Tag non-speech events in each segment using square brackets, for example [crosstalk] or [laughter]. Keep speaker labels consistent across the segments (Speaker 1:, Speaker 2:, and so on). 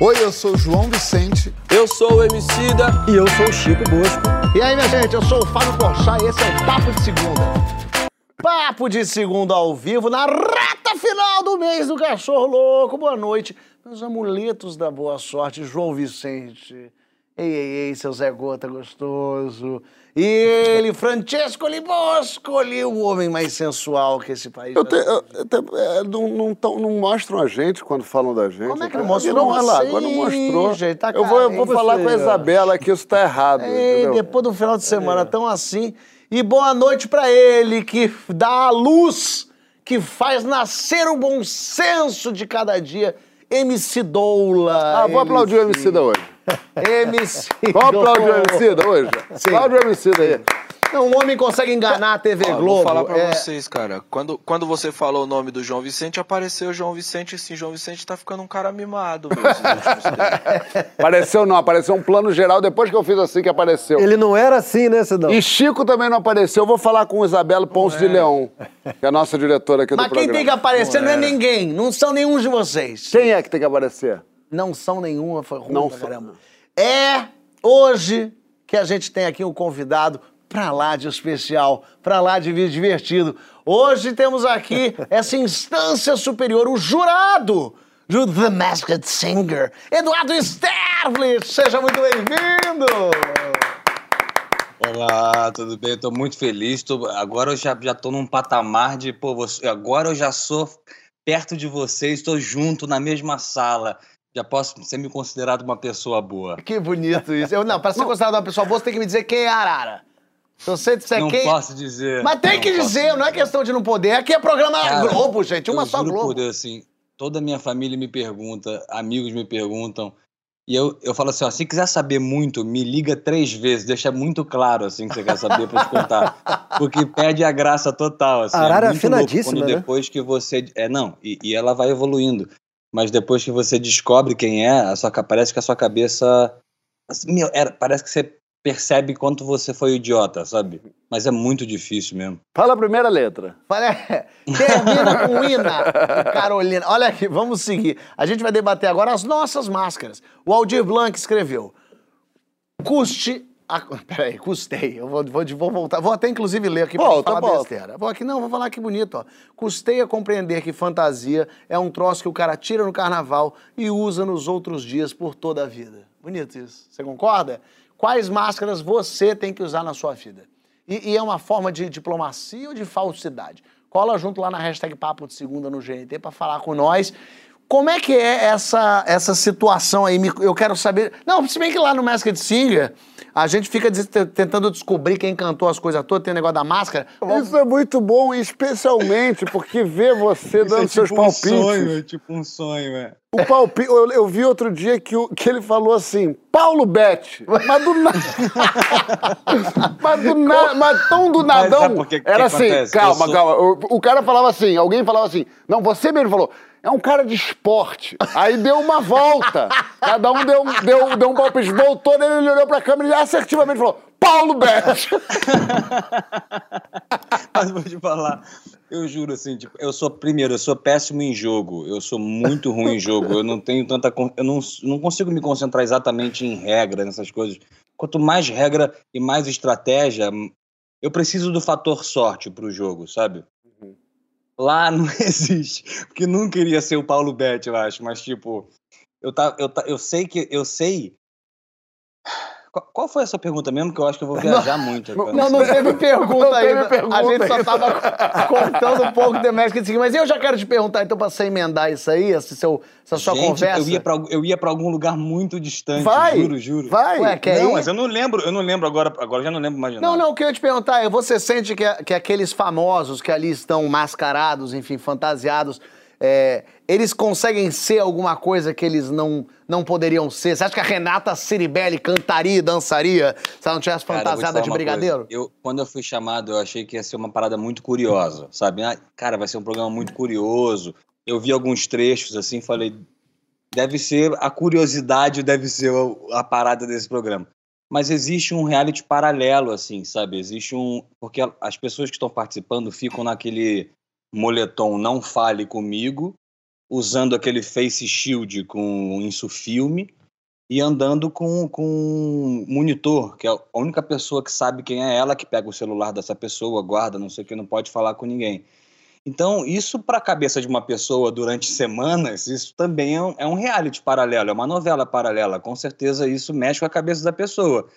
Speaker 1: Oi, eu sou o João Vicente.
Speaker 2: Eu sou o Emicida.
Speaker 3: E eu sou o Chico Bosco.
Speaker 4: E aí, minha gente, eu sou o Fábio Porchat e esse é o Papo de Segunda. Papo de Segunda ao vivo, na reta final do mês do Cachorro Louco. Boa noite, meus amuletos da boa sorte, João Vicente. Ei, ei, ei, seu Zé Gota gostoso. E ele, Francesco Libosco, ali, o homem mais sensual que esse país
Speaker 5: Eu te- eu- eu te- é, não, não, tão- não mostram a gente quando falam da gente.
Speaker 4: Como é que não mostrou
Speaker 5: Não, olha lá, agora não mostrou.
Speaker 4: Gente, tá
Speaker 5: eu vou, eu vou falar com a Isabela que isso tá errado.
Speaker 4: Ei,
Speaker 5: entendeu?
Speaker 4: depois do final de semana, tão assim. E boa noite pra ele, que dá a luz, que faz nascer o bom senso de cada dia. MC Doula.
Speaker 5: Ah, vou aplaudir o MC da hoje.
Speaker 4: MC
Speaker 5: aplaudir o. MC da hoje?
Speaker 4: Sim.
Speaker 5: Aplaude o MC daí.
Speaker 4: Não, um homem consegue enganar a TV
Speaker 2: Ó,
Speaker 4: Globo.
Speaker 2: vou falar pra
Speaker 4: é,
Speaker 2: vocês, cara. Quando, quando você falou o nome do João Vicente, apareceu o João Vicente. Assim, João Vicente tá ficando um cara mimado. [laughs]
Speaker 5: Apareceu não, apareceu um plano geral depois que eu fiz assim que apareceu.
Speaker 3: Ele não era assim, né, Cidão?
Speaker 5: E Chico também não apareceu. Eu vou falar com Isabela Ponce de Leão, que é a nossa diretora aqui
Speaker 4: Mas
Speaker 5: do
Speaker 4: quem
Speaker 5: programa.
Speaker 4: tem que aparecer não é ninguém. Não são nenhum de vocês.
Speaker 5: Quem é que tem que aparecer?
Speaker 4: Não são nenhuma, foi ruim
Speaker 5: Não
Speaker 4: pra
Speaker 5: são.
Speaker 4: caramba. É hoje que a gente tem aqui um convidado pra lá de especial, pra lá de divertido. Hoje temos aqui [laughs] essa instância superior, o jurado do The Masked Singer, Eduardo Sterblitz. Seja muito bem-vindo!
Speaker 6: Olá, tudo bem? Tô muito feliz. Tô- agora eu já, já tô num patamar de, pô, você- agora eu já sou perto de vocês, estou junto na mesma sala. Já posso ser me considerado uma pessoa boa.
Speaker 4: Que bonito isso. Eu, não, pra ser considerado uma pessoa boa, você tem que me dizer quem é Arara. Se você disser
Speaker 6: não
Speaker 4: quem...
Speaker 6: posso dizer.
Speaker 4: Mas tem
Speaker 6: não
Speaker 4: que
Speaker 6: posso
Speaker 4: dizer, não é questão de não poder. Aqui é programa
Speaker 6: Cara,
Speaker 4: Globo, gente, uma
Speaker 6: eu
Speaker 4: só
Speaker 6: juro
Speaker 4: Globo.
Speaker 6: por Deus, assim, toda a minha família me pergunta, amigos me perguntam, e eu, eu falo assim, ó, se quiser saber muito, me liga três vezes, deixa muito claro, assim, que você quer saber pra eu te contar. Porque perde a graça total, assim.
Speaker 3: A Arara é afinadíssima,
Speaker 6: quando
Speaker 3: né?
Speaker 6: depois que você... É, não, e, e ela vai evoluindo. Mas depois que você descobre quem é, a sua, parece que a sua cabeça... assim, meu, era- parece que você percebe quanto você foi idiota, sabe? Mas é muito difícil mesmo.
Speaker 5: Fala a primeira letra.
Speaker 4: Olha, termina com Ina, Carolina. Olha aqui, vamos seguir. A gente vai debater agora as nossas máscaras. O Aldir Blanc escreveu: Custe. A... [laughs] Peraí, custei. Eu vou, vou, vou voltar. Vou até inclusive ler aqui pra
Speaker 5: Volta,
Speaker 4: falar
Speaker 5: volta.
Speaker 4: besteira. Vou aqui, não, vou falar que bonito, ó. Custei a compreender que fantasia é um troço que o cara tira no carnaval e usa nos outros dias por toda a vida. Bonito isso. Você concorda? Quais máscaras você tem que usar na sua vida? E, e é uma forma de diplomacia ou de falsidade? Cola junto lá na hashtag Papo de Segunda no GNT pra falar com nós. Como é que é essa, essa situação aí? Eu quero saber. Não, se bem que lá no Masked Singer a gente fica tentando descobrir quem cantou as coisas todas, tem o negócio da máscara.
Speaker 5: Isso é muito bom, especialmente porque ver você dando seus palpites.
Speaker 6: é tipo um sonho, é.
Speaker 5: O palpite, eu, eu vi outro dia que, o- que ele falou assim, Paulo Bete, mas do nada. [laughs] mas do nada, mas tão do
Speaker 6: Mas
Speaker 5: nadão.
Speaker 6: sabe por que que
Speaker 5: era assim,
Speaker 6: acontece?
Speaker 5: calma,
Speaker 6: sou-
Speaker 5: calma. O, o cara falava assim, alguém falava assim, não, você mesmo falou, é um cara de esporte. Aí deu uma volta. Cada um deu, deu, deu um palpite, voltou nele, ele olhou pra câmera e assertivamente falou, Paulo Bete. [laughs]
Speaker 6: Mas vou te falar, eu juro assim, tipo, eu sou, primeiro, eu sou péssimo em jogo, eu sou muito ruim em jogo, eu não tenho tanta, eu não, não consigo me concentrar exatamente em regra, nessas coisas. Quanto mais regra e mais estratégia, eu preciso do fator sorte pro jogo, sabe? Lá [laughs] não existe, porque nunca iria ser o Paulo Betti, eu acho, mas tipo, eu, tá, eu, tá, eu sei que, eu sei... Qual, foi a sua pergunta mesmo? Que eu acho que eu vou viajar muito. agora.
Speaker 4: Não, não teve pergunta
Speaker 5: Não teve
Speaker 4: ainda.
Speaker 5: pergunta
Speaker 4: a gente só
Speaker 5: ainda.
Speaker 4: tava contando um pouco do Masked Singer. Mas eu já quero te perguntar, então, pra você emendar isso aí, esse seu, essa sua
Speaker 6: Gente,
Speaker 4: conversa.
Speaker 6: Eu ia, pra, eu ia pra algum lugar muito distante,
Speaker 5: Vai,
Speaker 6: juro, juro.
Speaker 5: vai.
Speaker 4: Ué, quer
Speaker 6: não,
Speaker 4: ir?
Speaker 6: mas eu não lembro, eu não lembro agora, agora eu já não lembro mais de
Speaker 4: Não,
Speaker 6: nada.
Speaker 4: não, o que eu ia te perguntar é, você sente que, que aqueles famosos que ali estão mascarados, enfim, fantasiados, é, eles conseguem ser alguma coisa que eles não, não poderiam ser? Você acha que a Renata Ciribelli cantaria e dançaria se ela não tivesse
Speaker 6: Cara,
Speaker 4: fantasiada de brigadeiro?
Speaker 6: coisa. Eu, quando eu fui chamado, eu achei que ia ser uma parada muito curiosa, sabe? Ah, cara, vai ser um programa muito curioso. Eu vi alguns trechos assim, falei, deve ser a curiosidade, deve ser o- a parada desse programa. Mas existe um reality paralelo, assim, sabe? Existe um. Porque as pessoas que estão participando ficam naquele moletom não fale comigo, usando aquele face shield com insufilme e andando com, com um monitor, que é a única pessoa que sabe quem é ela, que pega o celular dessa pessoa, guarda, não sei o que, não pode falar com ninguém. Então, isso para a cabeça de uma pessoa durante semanas, isso também é um, é um reality paralelo, é uma novela paralela. Com certeza isso mexe com a cabeça da pessoa.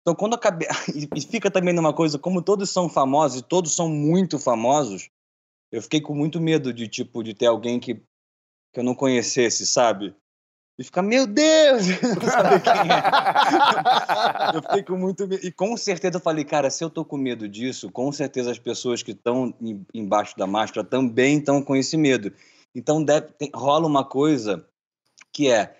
Speaker 6: Então, quando a cabe... [laughs] e fica também numa coisa, como todos são famosos e todos são muito famosos, eu fiquei com muito medo de tipo de ter alguém que, que eu não conhecesse, sabe? E ficar, meu Deus, [laughs] não saber quem é. [laughs] eu fiquei com muito medo. E com certeza eu falei, cara, se eu tô com medo disso, com certeza as pessoas que estão embaixo da máscara também estão com esse medo. Então deve, tem, rola uma coisa que é,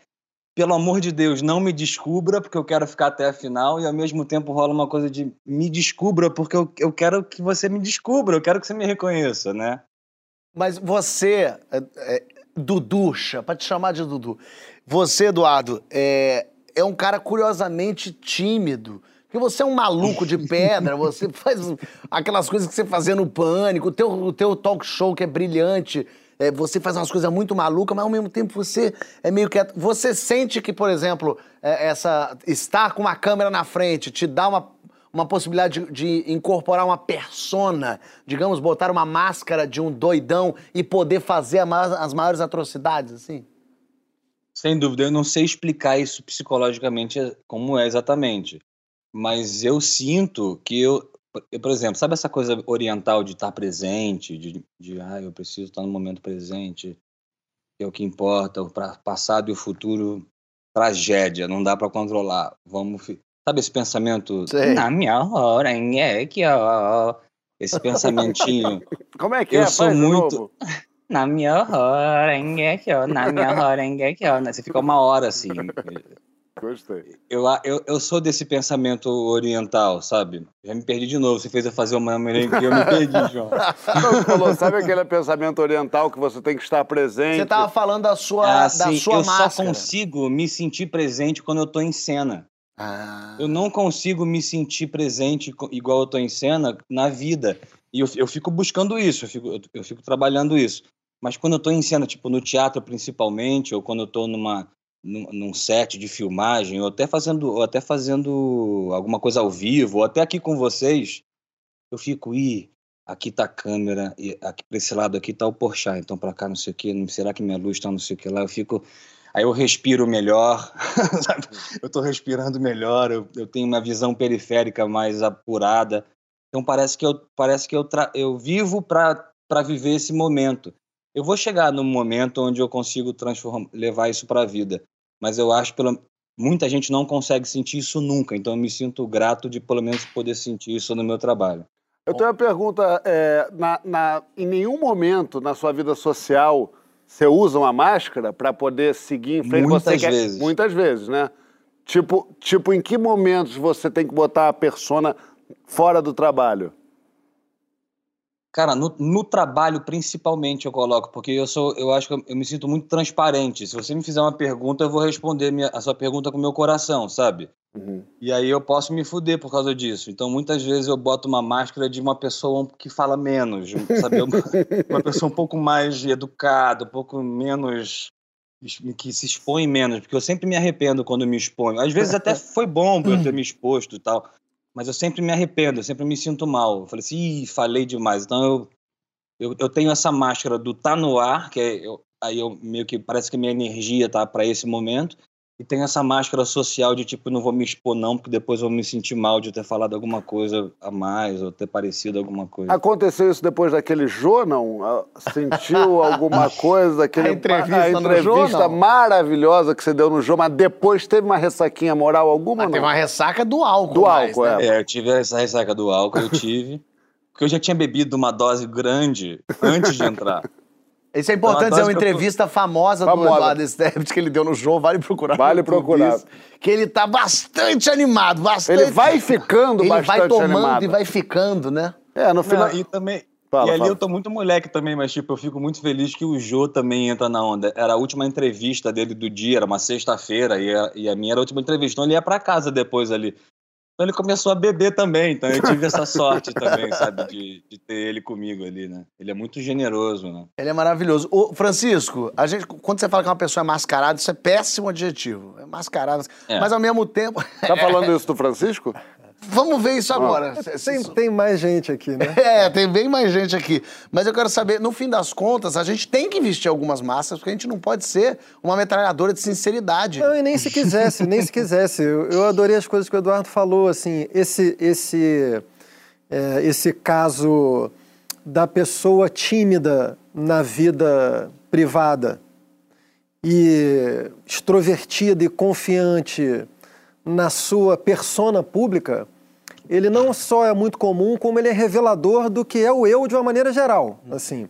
Speaker 6: pelo amor de Deus, não me descubra, porque eu quero ficar até a final, e ao mesmo tempo rola uma coisa de me descubra, porque eu, eu quero que você me descubra, eu quero que você me reconheça, né?
Speaker 4: Mas você, é, é, Duducha, pra te chamar de Dudu, você, Eduardo, é, é um cara curiosamente tímido. Porque você é um maluco de pedra, [laughs] você faz aquelas coisas que você fazia no pânico, o teu, o teu talk show que é brilhante, é, você faz umas coisas muito malucas, mas ao mesmo tempo você é meio quieto. Você sente que, por exemplo, é, essa estar com uma câmera na frente te dá uma, uma possibilidade de, de incorporar uma persona, digamos, botar uma máscara de um doidão e poder fazer as maiores atrocidades, assim?
Speaker 6: Sem dúvida, eu não sei explicar isso psicologicamente como é exatamente, mas eu sinto que eu por exemplo, sabe essa coisa oriental de estar presente, de, de ah, eu preciso estar no momento presente, que é o que importa, o passado e o futuro, tragédia, não dá para controlar. Vamos, sabe esse pensamento?
Speaker 4: Sei.
Speaker 6: Na minha hora, é que ó, esse pensamentinho. [laughs]
Speaker 5: Como é que
Speaker 6: Eu
Speaker 5: é?
Speaker 6: sou
Speaker 5: Faz
Speaker 6: muito-. [laughs] Na minha hora, na minha hora, Você fica uma hora assim. [laughs]
Speaker 5: Gostei.
Speaker 6: Eu, eu, eu sou desse pensamento oriental, sabe? Já me perdi de novo. Você fez eu fazer uma merengue que eu me perdi, [laughs] João.
Speaker 5: Não, falou, sabe aquele pensamento oriental que você tem que estar presente?
Speaker 4: Você tava falando da sua,
Speaker 6: Ah,
Speaker 4: da
Speaker 6: sim,
Speaker 4: sua
Speaker 6: eu só
Speaker 4: máscara.
Speaker 6: consigo me sentir presente quando eu tô em cena.
Speaker 4: Ah.
Speaker 6: Eu não consigo me sentir presente igual eu tô em cena na vida. E eu, eu fico buscando isso, eu fico, eu, eu fico trabalhando isso. Mas quando eu tô em cena, tipo no teatro principalmente, ou quando eu tô numa, num, num set de filmagem, ou até fazendo, ou até fazendo alguma coisa ao vivo, ou até aqui com vocês, eu fico, ih, aqui tá a câmera, e aqui pra esse lado aqui tá o Porchat, então pra cá não sei o que, será que minha luz tá não sei o que lá, eu fico... Aí eu respiro melhor, [laughs] eu tô respirando melhor, eu, eu tenho uma visão periférica mais apurada. Então parece que eu, parece que eu, eu vivo para viver esse momento. Eu vou chegar num momento onde eu consigo transformar, levar isso para a vida, mas eu acho que muita gente não consegue sentir isso nunca. Então eu me sinto grato de pelo menos poder sentir isso no meu trabalho.
Speaker 5: Eu tenho uma pergunta. é, na, na- em nenhum momento na sua vida social você usa uma máscara para poder seguir em frente?
Speaker 6: Muitas
Speaker 5: quer-
Speaker 6: vezes.
Speaker 5: Muitas vezes, né? Tipo, tipo, em que momentos você tem que botar a persona fora do trabalho?
Speaker 6: Cara, no, no trabalho principalmente eu coloco, porque eu sou, eu acho que eu, eu me sinto muito transparente. Se você me fizer uma pergunta, eu vou responder minha- a sua pergunta com o meu coração, sabe?
Speaker 5: Uhum.
Speaker 6: E aí eu posso me fuder por causa disso. Então muitas vezes eu boto uma máscara de uma pessoa que fala menos, sabe? Uma, [laughs] uma pessoa um pouco mais educada, um pouco menos que se expõe menos, porque eu sempre me arrependo quando me exponho. Às vezes até foi bom eu ter me exposto e tal, mas eu sempre me arrependo, eu sempre me sinto mal. Eu falei assim, Ih, falei demais. Então eu, eu, eu tenho essa máscara do tá no ar, que é eu, aí eu meio que parece que minha energia tá para esse momento. E tem essa máscara social de tipo, não vou me expor não, porque depois eu vou me sentir mal de ter falado alguma coisa a mais, ou ter parecido alguma coisa.
Speaker 5: Aconteceu isso depois daquele Jô, não? Ah, Sentiu [laughs] alguma coisa daquele
Speaker 4: A entrevista
Speaker 5: a
Speaker 4: no
Speaker 5: entrevista
Speaker 4: Jô,
Speaker 5: maravilhosa que você deu no Jô, mas depois teve uma ressaquinha moral alguma,
Speaker 4: Mas
Speaker 5: não?
Speaker 4: teve uma ressaca do álcool.
Speaker 5: Do
Speaker 4: mais,
Speaker 5: álcool,
Speaker 4: né?
Speaker 5: é.
Speaker 6: É, eu tive essa ressaca do álcool, eu tive. [laughs] Porque eu já tinha bebido uma dose grande antes de entrar.
Speaker 4: Isso é importante
Speaker 6: Então, a
Speaker 4: dizer, uma
Speaker 6: que eu tô-
Speaker 4: entrevista famosa, do
Speaker 5: Famosa.
Speaker 4: Eduardo Esteves que ele deu no show, vale procurar.
Speaker 5: Vale procurar.
Speaker 4: isso, que ele tá bastante animado, bastante.
Speaker 5: Ele vai ficando
Speaker 4: Ele
Speaker 5: bastante
Speaker 4: vai tomando
Speaker 5: animado.
Speaker 4: e vai ficando, né?
Speaker 5: É, no final...
Speaker 6: Não, e também.
Speaker 5: Fala,
Speaker 6: e ali
Speaker 5: fala.
Speaker 6: eu tô muito moleque também, mas tipo, eu fico muito feliz que o Jô também entra na onda. Era a última entrevista dele do dia, era uma sexta-feira, e, a- e a minha era a última entrevista. Então ele ia pra casa depois ali. Então ele começou a beber também, então eu tive essa sorte também, sabe, de, de ter ele comigo ali, né? Ele é muito generoso, né?
Speaker 4: Ele é maravilhoso. Ô, Francisco, a gente, quando você fala que uma pessoa é mascarada, isso é péssimo adjetivo. É mascarada.
Speaker 6: É.
Speaker 4: Mas ao mesmo tempo.
Speaker 5: Tá [laughs] falando isso do Francisco?
Speaker 4: Vamos ver isso agora.
Speaker 3: Tem, tem mais gente aqui, né? [laughs]
Speaker 4: É, tem bem mais gente aqui. Mas eu quero saber, no fim das contas, a gente tem que vestir algumas máscaras, porque a gente não pode ser uma metralhadora de sinceridade.
Speaker 3: Não, e nem se quisesse, nem se quisesse. Eu, eu adorei as coisas que o Eduardo falou, assim, esse, esse, é, esse caso da pessoa tímida na vida privada e extrovertida e confiante na sua persona pública, ele não só é muito comum, como ele é revelador do que é o eu de uma maneira geral, assim.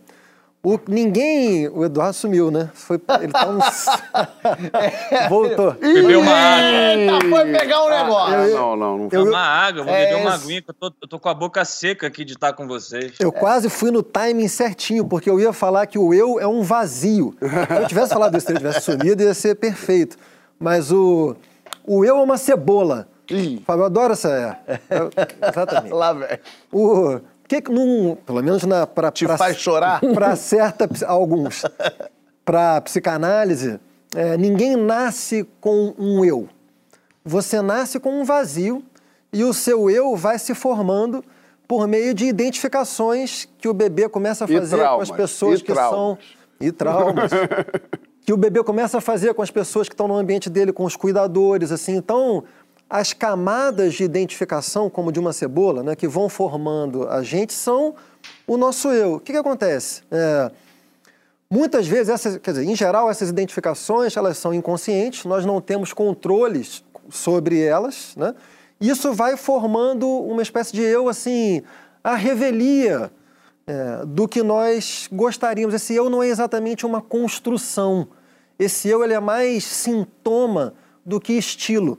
Speaker 3: O, ninguém. O Eduardo sumiu, né? Foi, ele tá uns. [laughs] Voltou.
Speaker 6: Bebeu uma água.
Speaker 4: Eita, foi pegar um negócio.
Speaker 3: eu-
Speaker 5: Não, não, não.
Speaker 3: Eu-
Speaker 6: Uma água, eu vou
Speaker 4: É
Speaker 6: beber uma
Speaker 4: esse.
Speaker 6: aguinha, que eu tô, eu tô com a boca seca aqui de estar com vocês.
Speaker 3: Eu quase fui no timing certinho, porque eu ia falar que o eu é um vazio. Se eu tivesse falado isso, se ele tivesse sumido, ia ser perfeito. Mas o, o eu é uma cebola.
Speaker 5: Ih.
Speaker 3: Fábio, eu adoro essa. É, exatamente. [laughs]
Speaker 4: Lá, velho.
Speaker 3: O que que num, pelo menos na para
Speaker 4: Te faz chorar? [laughs]
Speaker 3: Para certa alguns, para psicanálise, é, ninguém nasce com um eu. Você nasce com um vazio e o seu eu vai se formando por meio de identificações que o bebê começa a fazer com as pessoas
Speaker 5: e
Speaker 3: que
Speaker 5: traumas.
Speaker 3: são e traumas [laughs] que o bebê começa a fazer com as pessoas que estão no ambiente dele, com os cuidadores, assim. Então, as camadas de identificação, como de uma cebola, né, que vão formando a gente, são o nosso eu. O que, que acontece? É, muitas vezes, essas, quer dizer, em geral, essas identificações, elas são inconscientes, nós não temos controles sobre elas, né? Isso vai formando uma espécie de eu, assim, a revelia é, do que nós gostaríamos. Esse eu não é exatamente uma construção. Esse eu ele é mais sintoma do que estilo.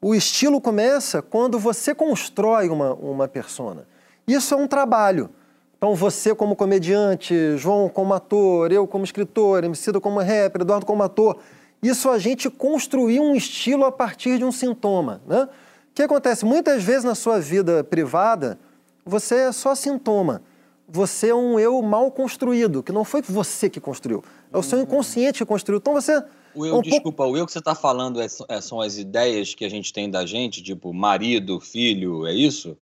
Speaker 3: O estilo começa quando você constrói uma, uma persona. Isso é um trabalho. Então você como comediante, João como ator, eu como escritor, Emicida como rapper, Eduardo como ator, isso a gente construiu um estilo a partir de um sintoma, né? O que acontece? Muitas vezes na sua vida privada, você é só sintoma. Você é um eu mal construído, que não foi você que construiu. É o seu inconsciente que construiu. Então você...
Speaker 6: O
Speaker 3: é
Speaker 6: eu,
Speaker 3: um pouco-
Speaker 6: desculpa, o eu que você tá falando é- é- são as ideias que a gente tem da gente, tipo marido, filho, é isso?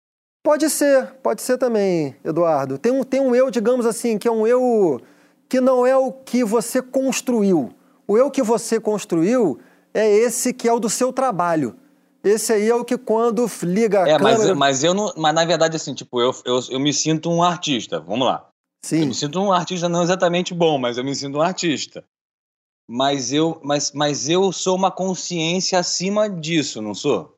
Speaker 3: Pode ser, pode ser também, Eduardo. Tem um, tem um eu, digamos assim, que é um eu que não é o que você construiu. O eu que você construiu é esse que é o do seu trabalho. Esse aí é o que quando liga a
Speaker 6: É, mas,
Speaker 3: câmera...
Speaker 6: eu- mas eu não. Mas na verdade, assim, tipo, eu, eu, eu me sinto um artista. Vamos lá. Eu
Speaker 3: Sim,
Speaker 6: me sinto um artista não exatamente bom, mas eu me sinto um artista. Mas eu, mas, mas eu sou uma consciência acima disso, não sou?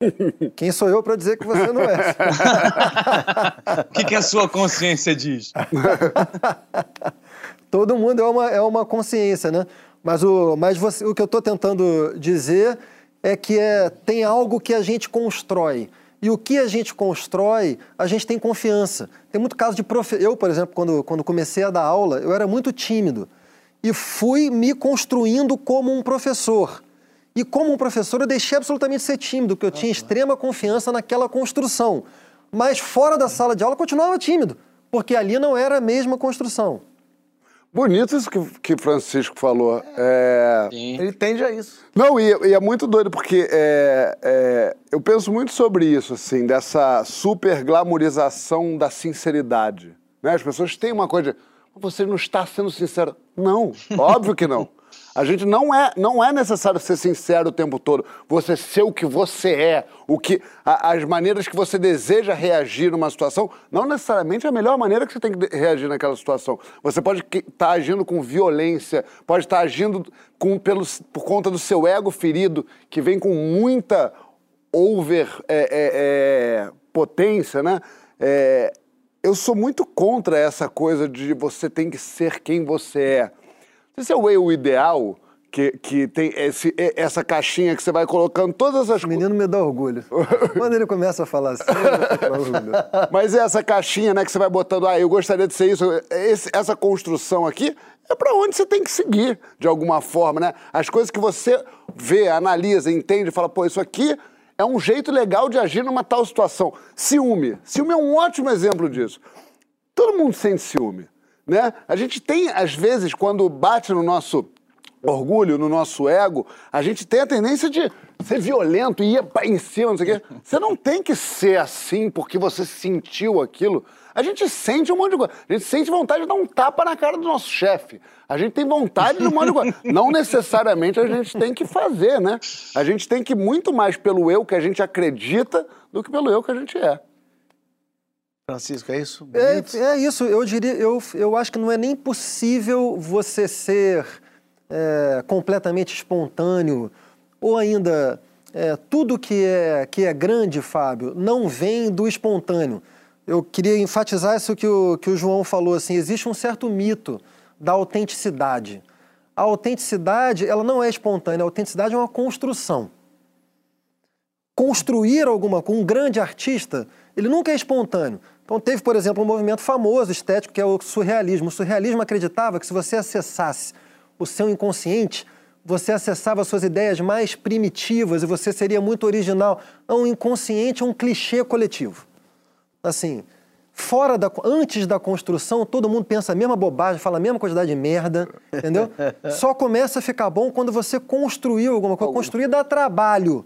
Speaker 6: [laughs]
Speaker 3: quem sou eu para dizer que você não é? [laughs]
Speaker 6: O que, que a sua consciência diz? [laughs]
Speaker 3: Todo mundo é uma, é uma consciência, né? Mas, o, mas você- o que eu estou tentando dizer é que é, tem algo que a gente constrói. E o que a gente constrói, a gente tem confiança. Tem muito caso de profe... Eu, por exemplo, quando, quando comecei a dar aula, eu era muito tímido. E fui me construindo como um professor. E como um professor, eu deixei absolutamente de ser tímido, porque eu tinha extrema confiança naquela construção. Mas fora da sala de aula, eu continuava tímido, porque ali não era a mesma construção.
Speaker 5: Bonito isso que, que Francisco falou. É...
Speaker 6: Sim.
Speaker 4: Ele tende a isso.
Speaker 5: Não, e, e é muito doido, porque é, é, eu penso muito sobre isso, assim, dessa super glamorização da sinceridade. Né? As pessoas têm uma coisa de, você não está sendo sincero. Não, óbvio que não. A gente não é, não é necessário ser sincero o tempo todo. Você ser o que você é, o que a- as maneiras que você deseja reagir numa situação, não necessariamente é a melhor maneira que você tem que reagir naquela situação. Você pode estar agindo com violência, pode estar agindo com, pelo, por conta do seu ego ferido, que vem com muita over é, é, é, potência, né? É, eu sou muito contra essa coisa de você tem que ser quem você é. Esse é o eu ideal, que, que tem esse, essa caixinha que você vai colocando todas as
Speaker 3: O
Speaker 5: coisas.
Speaker 3: menino me dá orgulho. [laughs] Quando ele começa a falar assim, eu orgulho.
Speaker 5: Mas é essa caixinha, né, que você vai botando, ah, eu gostaria de ser isso. Esse- essa construção aqui é para onde você tem que seguir, de alguma forma, né? As coisas que você vê, analisa, entende, fala, pô, isso aqui é um jeito legal de agir numa tal situação. Ciúme. Ciúme é um ótimo exemplo disso. Todo mundo sente ciúme, né? A gente tem, às vezes, quando bate no nosso orgulho, no nosso ego, a gente tem a tendência de ser violento e ir em cima, não sei o quê. Você não tem que ser assim porque você sentiu aquilo. A gente sente um monte de coisa. A gente sente vontade de dar um tapa na cara do nosso chefe. A gente tem vontade de um monte de coisa. Não necessariamente a gente tem que fazer, né? A gente tem que ir muito mais pelo eu que a gente acredita do que pelo eu que a gente é.
Speaker 4: Francisco, é isso?
Speaker 3: É, é isso, eu diria, eu, eu acho que não é nem possível você ser é, completamente espontâneo, ou ainda é, tudo que é, que é grande, Fábio, não vem do espontâneo. Eu queria enfatizar isso que o, que o João falou, assim, existe um certo mito da autenticidade. A autenticidade, ela não é espontânea, a autenticidade é uma construção construir alguma coisa, um grande artista, ele nunca é espontâneo. Então teve, por exemplo, um movimento famoso estético que é o surrealismo. O surrealismo acreditava que se você acessasse o seu inconsciente, você acessava suas ideias mais primitivas e você seria muito original. Não, o inconsciente é um clichê coletivo. Assim, fora da antes da construção, todo mundo pensa a mesma bobagem, fala a mesma quantidade de merda, entendeu? [laughs] Só começa a ficar bom quando você construiu alguma coisa. Construir dá trabalho.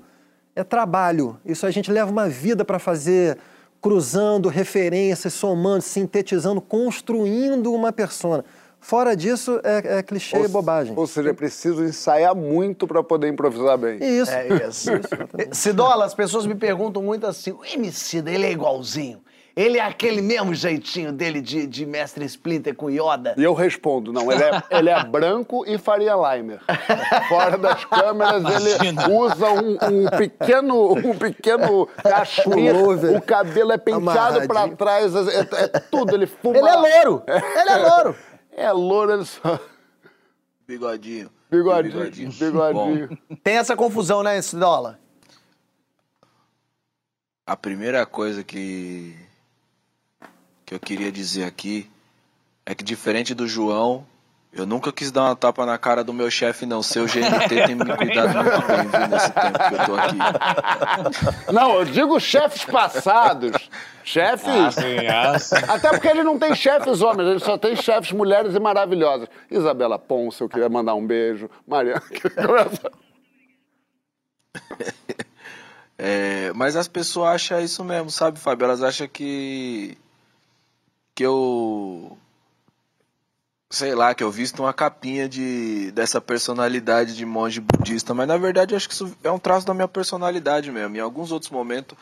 Speaker 3: É trabalho. Isso a gente leva uma vida para fazer, cruzando referências, somando, sintetizando, construindo uma persona. Fora disso, é, é clichê e bobagem.
Speaker 5: Ou seja, é preciso ensaiar muito para poder improvisar bem.
Speaker 3: Isso.
Speaker 4: É isso. [laughs] Cidola, as pessoas me perguntam muito assim: o MC ele é igualzinho. Ele é aquele mesmo jeitinho dele de, de mestre Splinter com Yoda.
Speaker 5: E eu respondo, não, ele é, ele é branco e Faria Limer. Fora das câmeras, ele usa um, um pequeno, um pequeno
Speaker 3: Pullover.
Speaker 5: o cabelo é penteado pra
Speaker 3: Amarradinho.
Speaker 5: trás, é, é tudo, ele fuma...
Speaker 4: Ele é louro! Ele é louro!
Speaker 5: É louro, ele só...
Speaker 2: Bigodinho.
Speaker 5: Bigodinho, bigodinho.
Speaker 2: Bom,
Speaker 4: Tem essa confusão, né, Cidola?
Speaker 2: a primeira coisa que, que eu queria dizer aqui é que, diferente do João, eu nunca quis dar uma tapa na cara do meu chefe, não. Seu GNT tem me cuidado muito bem, viu, nesse tempo que eu tô aqui. [laughs]
Speaker 5: Não, eu digo chefes passados. Chefes...
Speaker 6: Assim, assim.
Speaker 5: Até porque ele não tem chefes homens, ele só tem chefes mulheres e maravilhosas. Isabela Ponce, eu queria mandar um beijo. Mariana, [laughs] que começa... [laughs]
Speaker 2: É, mas as pessoas acham isso mesmo, sabe, Fábio? Elas acham que. Que eu. sei lá, que eu visto uma capinha de dessa personalidade de monge budista, mas na verdade acho que isso é um traço da minha personalidade mesmo. Em alguns outros momentos,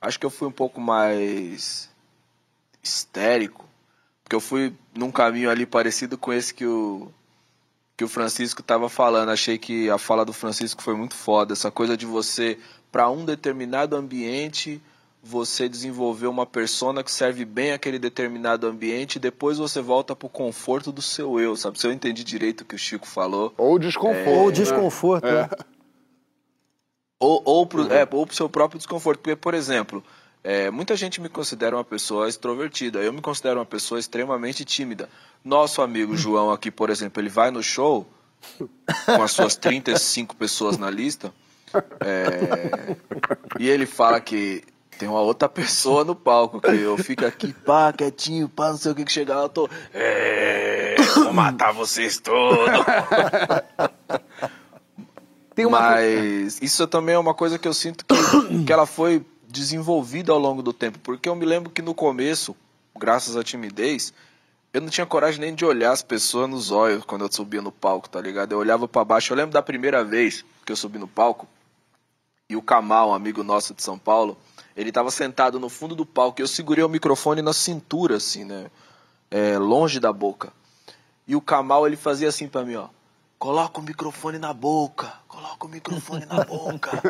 Speaker 2: acho que eu fui um pouco mais histérico, porque eu fui num caminho ali parecido com esse que o que o Francisco estava falando. Achei que a fala do Francisco foi muito foda. Essa coisa de você, para um determinado ambiente, você desenvolver uma persona que serve bem aquele determinado ambiente e depois você volta pro conforto do seu eu, sabe? Se eu entendi direito o que o Chico falou.
Speaker 5: Ou desconforto.
Speaker 3: Ou
Speaker 5: né?
Speaker 3: desconforto, né?
Speaker 2: Ou, ou, pro, é, ou pro seu próprio desconforto. Porque, por exemplo, é, muita gente me considera uma pessoa extrovertida. Eu me considero uma pessoa extremamente tímida. Nosso amigo João aqui, por exemplo, ele vai no show com as suas 35 pessoas na lista é, e ele fala que tem uma outra pessoa no palco, que eu fico aqui, pá, quietinho, pá, não sei o que, que chegar lá, eu tô. "É, vou matar vocês todos. [laughs]
Speaker 4: Tem uma.
Speaker 2: Mas isso também é uma coisa que eu sinto que, que ela foi desenvolvida ao longo do tempo. Porque eu me lembro que no começo, graças à timidez, eu não tinha coragem nem de olhar as pessoas nos olhos quando eu subia no palco, tá ligado? Eu olhava pra baixo. Eu lembro da primeira vez que eu subi no palco e o Kamal, um amigo nosso de São Paulo, ele tava sentado no fundo do palco e eu segurei o microfone na cintura, assim, né? É, longe da boca. E o Kamal, ele fazia assim pra mim, ó. Coloca o microfone na boca. Coloca o microfone na boca. [laughs]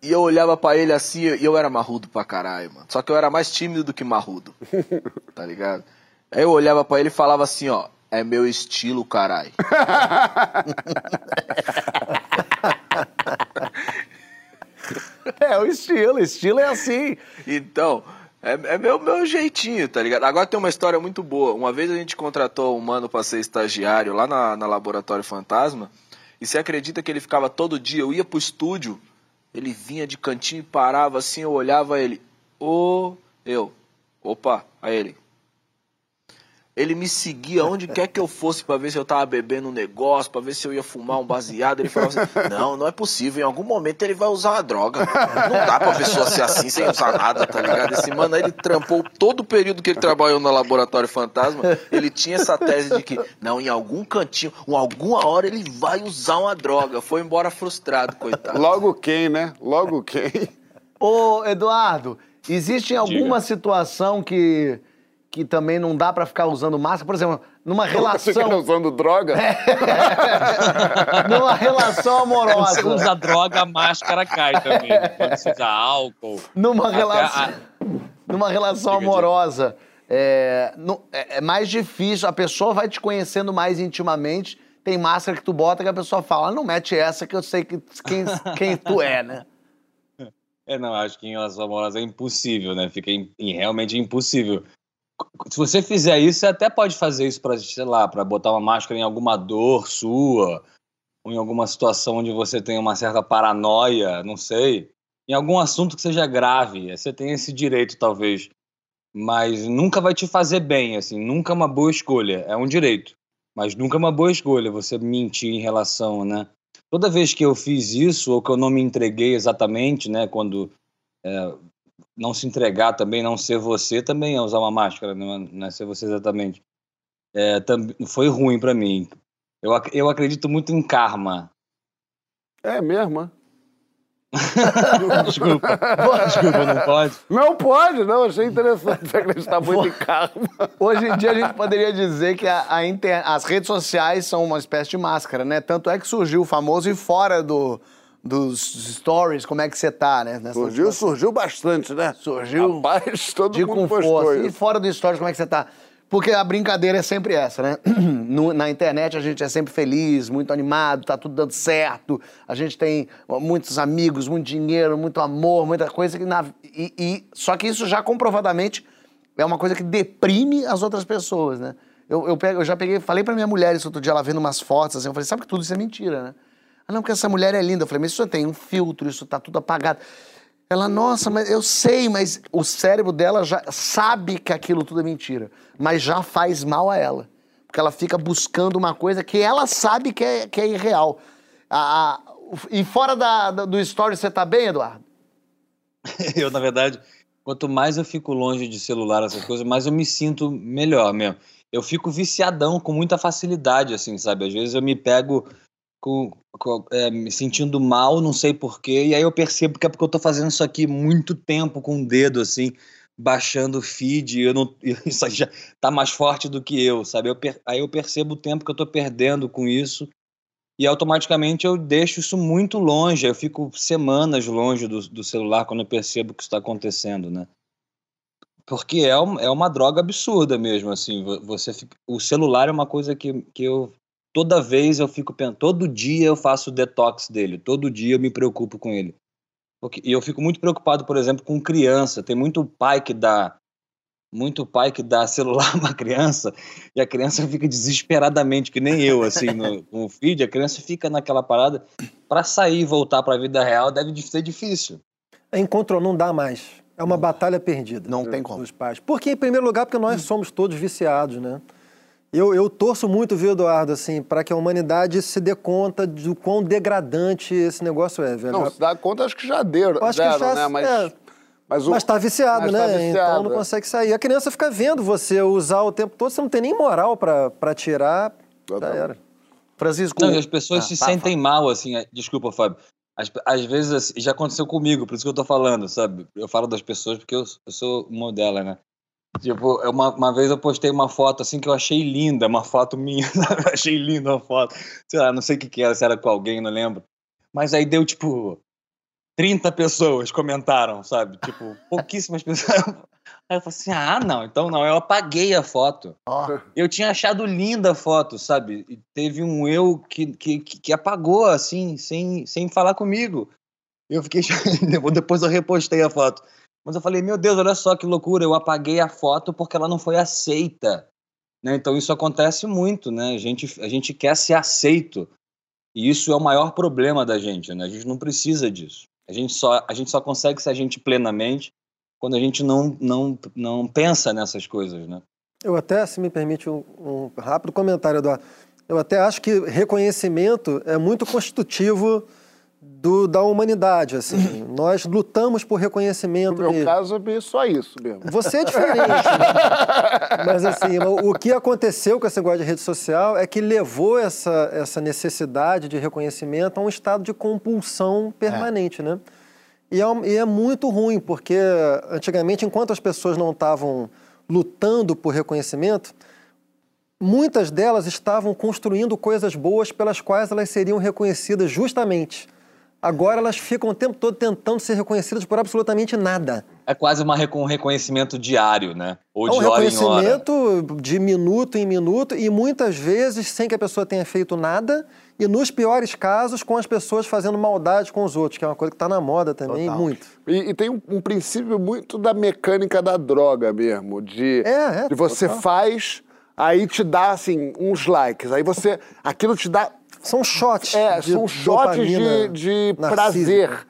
Speaker 2: E eu olhava pra ele assim e eu era marrudo pra caralho, mano. Só que eu era mais tímido do que marrudo. [laughs] Tá ligado? Aí eu olhava pra ele e falava assim, ó. É meu estilo, caralho. [laughs] [laughs]
Speaker 4: É o estilo, estilo é assim.
Speaker 2: Então, é, é meu, meu jeitinho, tá ligado? Agora tem uma história muito boa. Uma vez a gente contratou um mano pra ser estagiário lá na, na Laboratório Fantasma. E você acredita que ele ficava todo dia? Eu ia pro estúdio Ele vinha de cantinho e parava assim, eu olhava ele. Ô, eu. Opa, aí ele. Ele me seguia onde quer que eu fosse para ver se eu tava bebendo um negócio, para ver se eu ia fumar um baseado. Ele falava assim: Não, não é possível. Em algum momento ele vai usar uma droga. Não dá pra pessoa ser assim sem usar nada, tá ligado? Esse mano aí, ele trampou todo o período que ele trabalhou no Laboratório Fantasma. Ele tinha essa tese de que, não, em algum cantinho, em alguma hora ele vai usar uma droga. Foi embora frustrado, coitado.
Speaker 5: Logo quem, né? Logo quem?
Speaker 4: Ô, Eduardo, existe alguma situação que, que também não dá pra ficar usando máscara? Por exemplo, numa
Speaker 5: Você
Speaker 4: relação.
Speaker 5: usando droga? [laughs]
Speaker 4: numa relação
Speaker 6: Quando você
Speaker 4: amorosa.
Speaker 6: usa droga, a máscara cai também. Quando você usa álcool.
Speaker 4: Numa relação.
Speaker 6: a-
Speaker 4: Numa relação amorosa. É, é- é mais difícil, a pessoa vai te conhecendo mais intimamente. Tem máscara que tu bota que a pessoa fala, não mete essa que eu sei que, quem, quem tu é, né?
Speaker 6: É, não, acho que em relação amorosa é impossível, né? Fica im- realmente impossível. Se você fizer isso, você até pode fazer isso pra, sei lá, pra botar uma máscara em alguma dor sua, ou em alguma situação onde você tem uma certa paranoia, não sei. Em algum assunto que seja grave, você tem esse direito, talvez. Mas nunca vai te fazer bem, assim, nunca é uma boa escolha. É um direito, mas nunca é uma boa escolha você mentir em relação, né? Toda vez que eu fiz isso, ou que eu não me entreguei exatamente, né? Quando é, não se entregar também, não ser você, também é usar uma máscara, não é, é ser você exatamente. É, tam- foi ruim pra mim. Eu, eu acredito muito em karma.
Speaker 5: É mesmo, é? [laughs]
Speaker 6: Desculpa. Desculpa, não pode?
Speaker 5: Não pode, não. Achei interessante você acreditar muito em karma. [laughs]
Speaker 4: Hoje em dia a gente poderia dizer que a- a inter- as redes sociais são uma espécie de máscara, né? Tanto é que surgiu o famoso e fora do, dos stories, como é que você tá, né? Nessa
Speaker 5: Surgiu, surgiu bastante, né?
Speaker 4: Surgiu
Speaker 5: Rapaz, todo
Speaker 4: de
Speaker 5: mundo
Speaker 4: com
Speaker 5: postou
Speaker 4: força. E
Speaker 5: isso.
Speaker 4: fora do stories, como é que você tá? Porque a brincadeira é sempre essa, né? [clears throat] No- na internet a gente é sempre feliz, muito animado, tá tudo dando certo. A gente tem muitos amigos, muito dinheiro, muito amor, muita coisa que na e, e- só que isso já comprovadamente é uma coisa que deprime as outras pessoas, né? Eu, eu, pego- eu já peguei, falei pra minha mulher isso outro dia, ela vendo umas fotos, assim, eu falei, sabe que tudo isso é mentira, né? Ah, não, porque essa mulher é linda. Eu falei, mas isso tem um filtro, isso tá tudo apagado. Ela, nossa, mas eu sei, mas o cérebro dela já sabe que aquilo tudo é mentira, mas já faz mal a ela. Porque ela fica buscando uma coisa que ela sabe que é, que é irreal. A- a- e fora da- do story, você tá bem, Eduardo? [laughs]
Speaker 6: Eu, na verdade, quanto mais eu fico longe de celular, essas coisas, mais eu me sinto melhor mesmo. Eu fico viciadão com muita facilidade, assim, sabe? Às vezes eu me pego com, com- é, me sentindo mal, não sei porquê, e aí eu percebo que é porque eu tô fazendo isso aqui muito tempo com o dedo, assim, baixando o feed, eu não, [laughs] isso aí já tá mais forte do que eu, sabe? Eu aí eu percebo o tempo que eu tô perdendo com isso, e automaticamente eu deixo isso muito longe, eu fico semanas longe do, do celular quando eu percebo que isso está acontecendo, né? Porque é, um- é uma droga absurda mesmo, assim, vo- você fica- o celular é uma coisa que, que eu, toda vez eu fico pensando, todo dia eu faço detox dele, todo dia eu me preocupo com ele. Porque, e eu fico muito preocupado, por exemplo, com criança, tem muito pai que dá, muito pai que dá [laughs] celular pra criança, e a criança fica desesperadamente, que nem eu, assim, no, [laughs] com o feed, a criança fica naquela parada. Pra sair e voltar pra vida real deve de- ser difícil.
Speaker 3: Encontrou, não dá mais. É uma batalha perdida.
Speaker 4: Não tem como.
Speaker 3: Dos pais. Porque, em primeiro lugar, porque nós somos todos viciados, né? Eu, eu torço muito, viu, Eduardo, assim, para que a humanidade se dê conta do quão degradante esse negócio é, velho.
Speaker 5: Não, se dá conta, acho que já deram,
Speaker 3: Eu acho que já-
Speaker 5: né? Mas,
Speaker 3: é.
Speaker 5: mas, o-
Speaker 3: Mas tá viciado,
Speaker 5: mas
Speaker 3: né?
Speaker 5: tá viciado,
Speaker 3: então não
Speaker 5: é.
Speaker 3: consegue sair. A criança fica vendo você usar o tempo todo, você não tem nem moral pra pra tirar. Já
Speaker 5: Totalmente.
Speaker 3: era.
Speaker 4: Francisco.
Speaker 6: Não, e as pessoas
Speaker 4: Ah,
Speaker 6: se
Speaker 4: fala,
Speaker 6: sentem mal, assim. é- Desculpa, Fábio. Às, às vezes, assim, já aconteceu comigo, por isso que eu tô falando, sabe? Eu falo das pessoas porque eu, eu sou uma delas, né? Tipo, uma, uma vez eu postei uma foto assim que eu achei linda, uma foto minha, [laughs] sabe? Eu achei linda uma foto. Sei lá, não sei o que que era, se era com alguém, não lembro. Mas aí deu, tipo, 30 pessoas comentaram, sabe? Tipo, pouquíssimas pessoas. Aí eu falei assim, ah, não, então não, eu apaguei a foto.
Speaker 4: Ó,
Speaker 6: Eu tinha achado linda a foto, sabe? E teve um eu que, que, que que apagou, assim, sem, sem falar comigo. Eu fiquei. [laughs] Depois eu repostei a foto. Mas eu falei, meu Deus, olha só que loucura, eu apaguei a foto porque ela não foi aceita. Né? Então isso acontece muito, né? A gente, a gente quer ser aceito. E isso é o maior problema da gente, né? A gente não precisa disso. A gente só, a gente só consegue ser a gente plenamente quando a gente não, não, não pensa nessas coisas, né?
Speaker 3: Eu até, se me permite um, um rápido comentário, Eduardo, eu até acho que reconhecimento é muito constitutivo do, da humanidade, assim. Nós lutamos por reconhecimento
Speaker 5: No meu
Speaker 3: mesmo.
Speaker 5: caso, é só isso mesmo.
Speaker 3: Você é diferente. né? [laughs] Mas assim, o que aconteceu com esse negócio de rede social é que levou essa, essa necessidade de reconhecimento a um estado de compulsão permanente, né? E é, e é muito ruim, porque antigamente, enquanto as pessoas não estavam lutando por reconhecimento, muitas delas estavam construindo coisas boas pelas quais elas seriam reconhecidas justamente. Agora elas ficam o tempo todo tentando ser reconhecidas por absolutamente nada.
Speaker 6: É quase uma, um reconhecimento diário, né? Ou
Speaker 3: É um
Speaker 6: de hora em hora.
Speaker 3: reconhecimento de minuto em minuto e muitas vezes sem que a pessoa tenha feito nada e nos piores casos com as pessoas fazendo maldade com os outros, que é uma coisa que está na moda também,
Speaker 4: Total.
Speaker 3: muito.
Speaker 5: E, e tem um, um princípio muito da mecânica da droga mesmo, de,
Speaker 3: É, é,
Speaker 5: de você
Speaker 3: total.
Speaker 5: faz, aí te dá assim uns likes, aí você aquilo te dá
Speaker 3: São shots
Speaker 5: é,
Speaker 3: de
Speaker 5: são shots de,
Speaker 3: dopamina
Speaker 5: de prazer.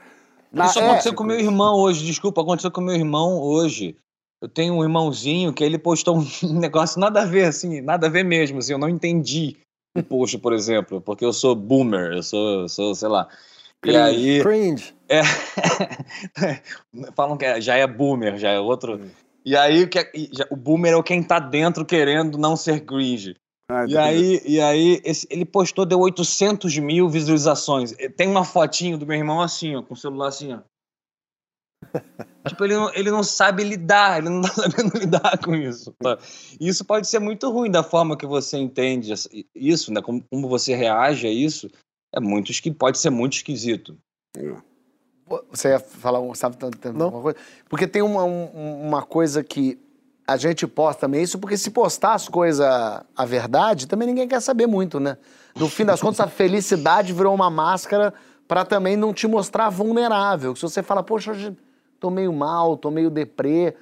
Speaker 5: Na-
Speaker 6: Isso
Speaker 5: é,
Speaker 6: aconteceu com meu irmão hoje, desculpa, aconteceu com meu irmão hoje. Eu tenho um irmãozinho que ele postou um [laughs] negócio nada a ver, assim, nada a ver mesmo, assim, eu não entendi o post, por exemplo, porque eu sou boomer, eu sou, eu sou sei lá. E aí,
Speaker 3: Cringe. [laughs]
Speaker 6: é, falam que é- já é boomer, já é outro. E aí, o que é- o boomer é o quem tá dentro querendo não ser cringe.
Speaker 5: Ai,
Speaker 6: E
Speaker 5: Deus.
Speaker 6: aí, e aí esse- ele postou, deu 800 mil visualizações. Tem uma fotinho do meu irmão assim, ó, com o celular assim, ó. [laughs] tipo, ele não, ele não sabe lidar, ele não tá [laughs] sabendo lidar com isso. tá? E isso pode ser muito ruim da forma que você entende isso, né? Como, como você reage a isso, é muito pode ser muito esquisito.
Speaker 4: Você ia falar, um- sabe,
Speaker 3: Não.
Speaker 4: alguma coisa? Porque tem uma, um- uma coisa que a gente posta também isso, porque se postar as coisas, a verdade, também ninguém quer saber muito, né? No fim das contas, a felicidade virou uma máscara pra também não te mostrar vulnerável. Se você fala, poxa, hoje tô meio mal, tô meio deprê,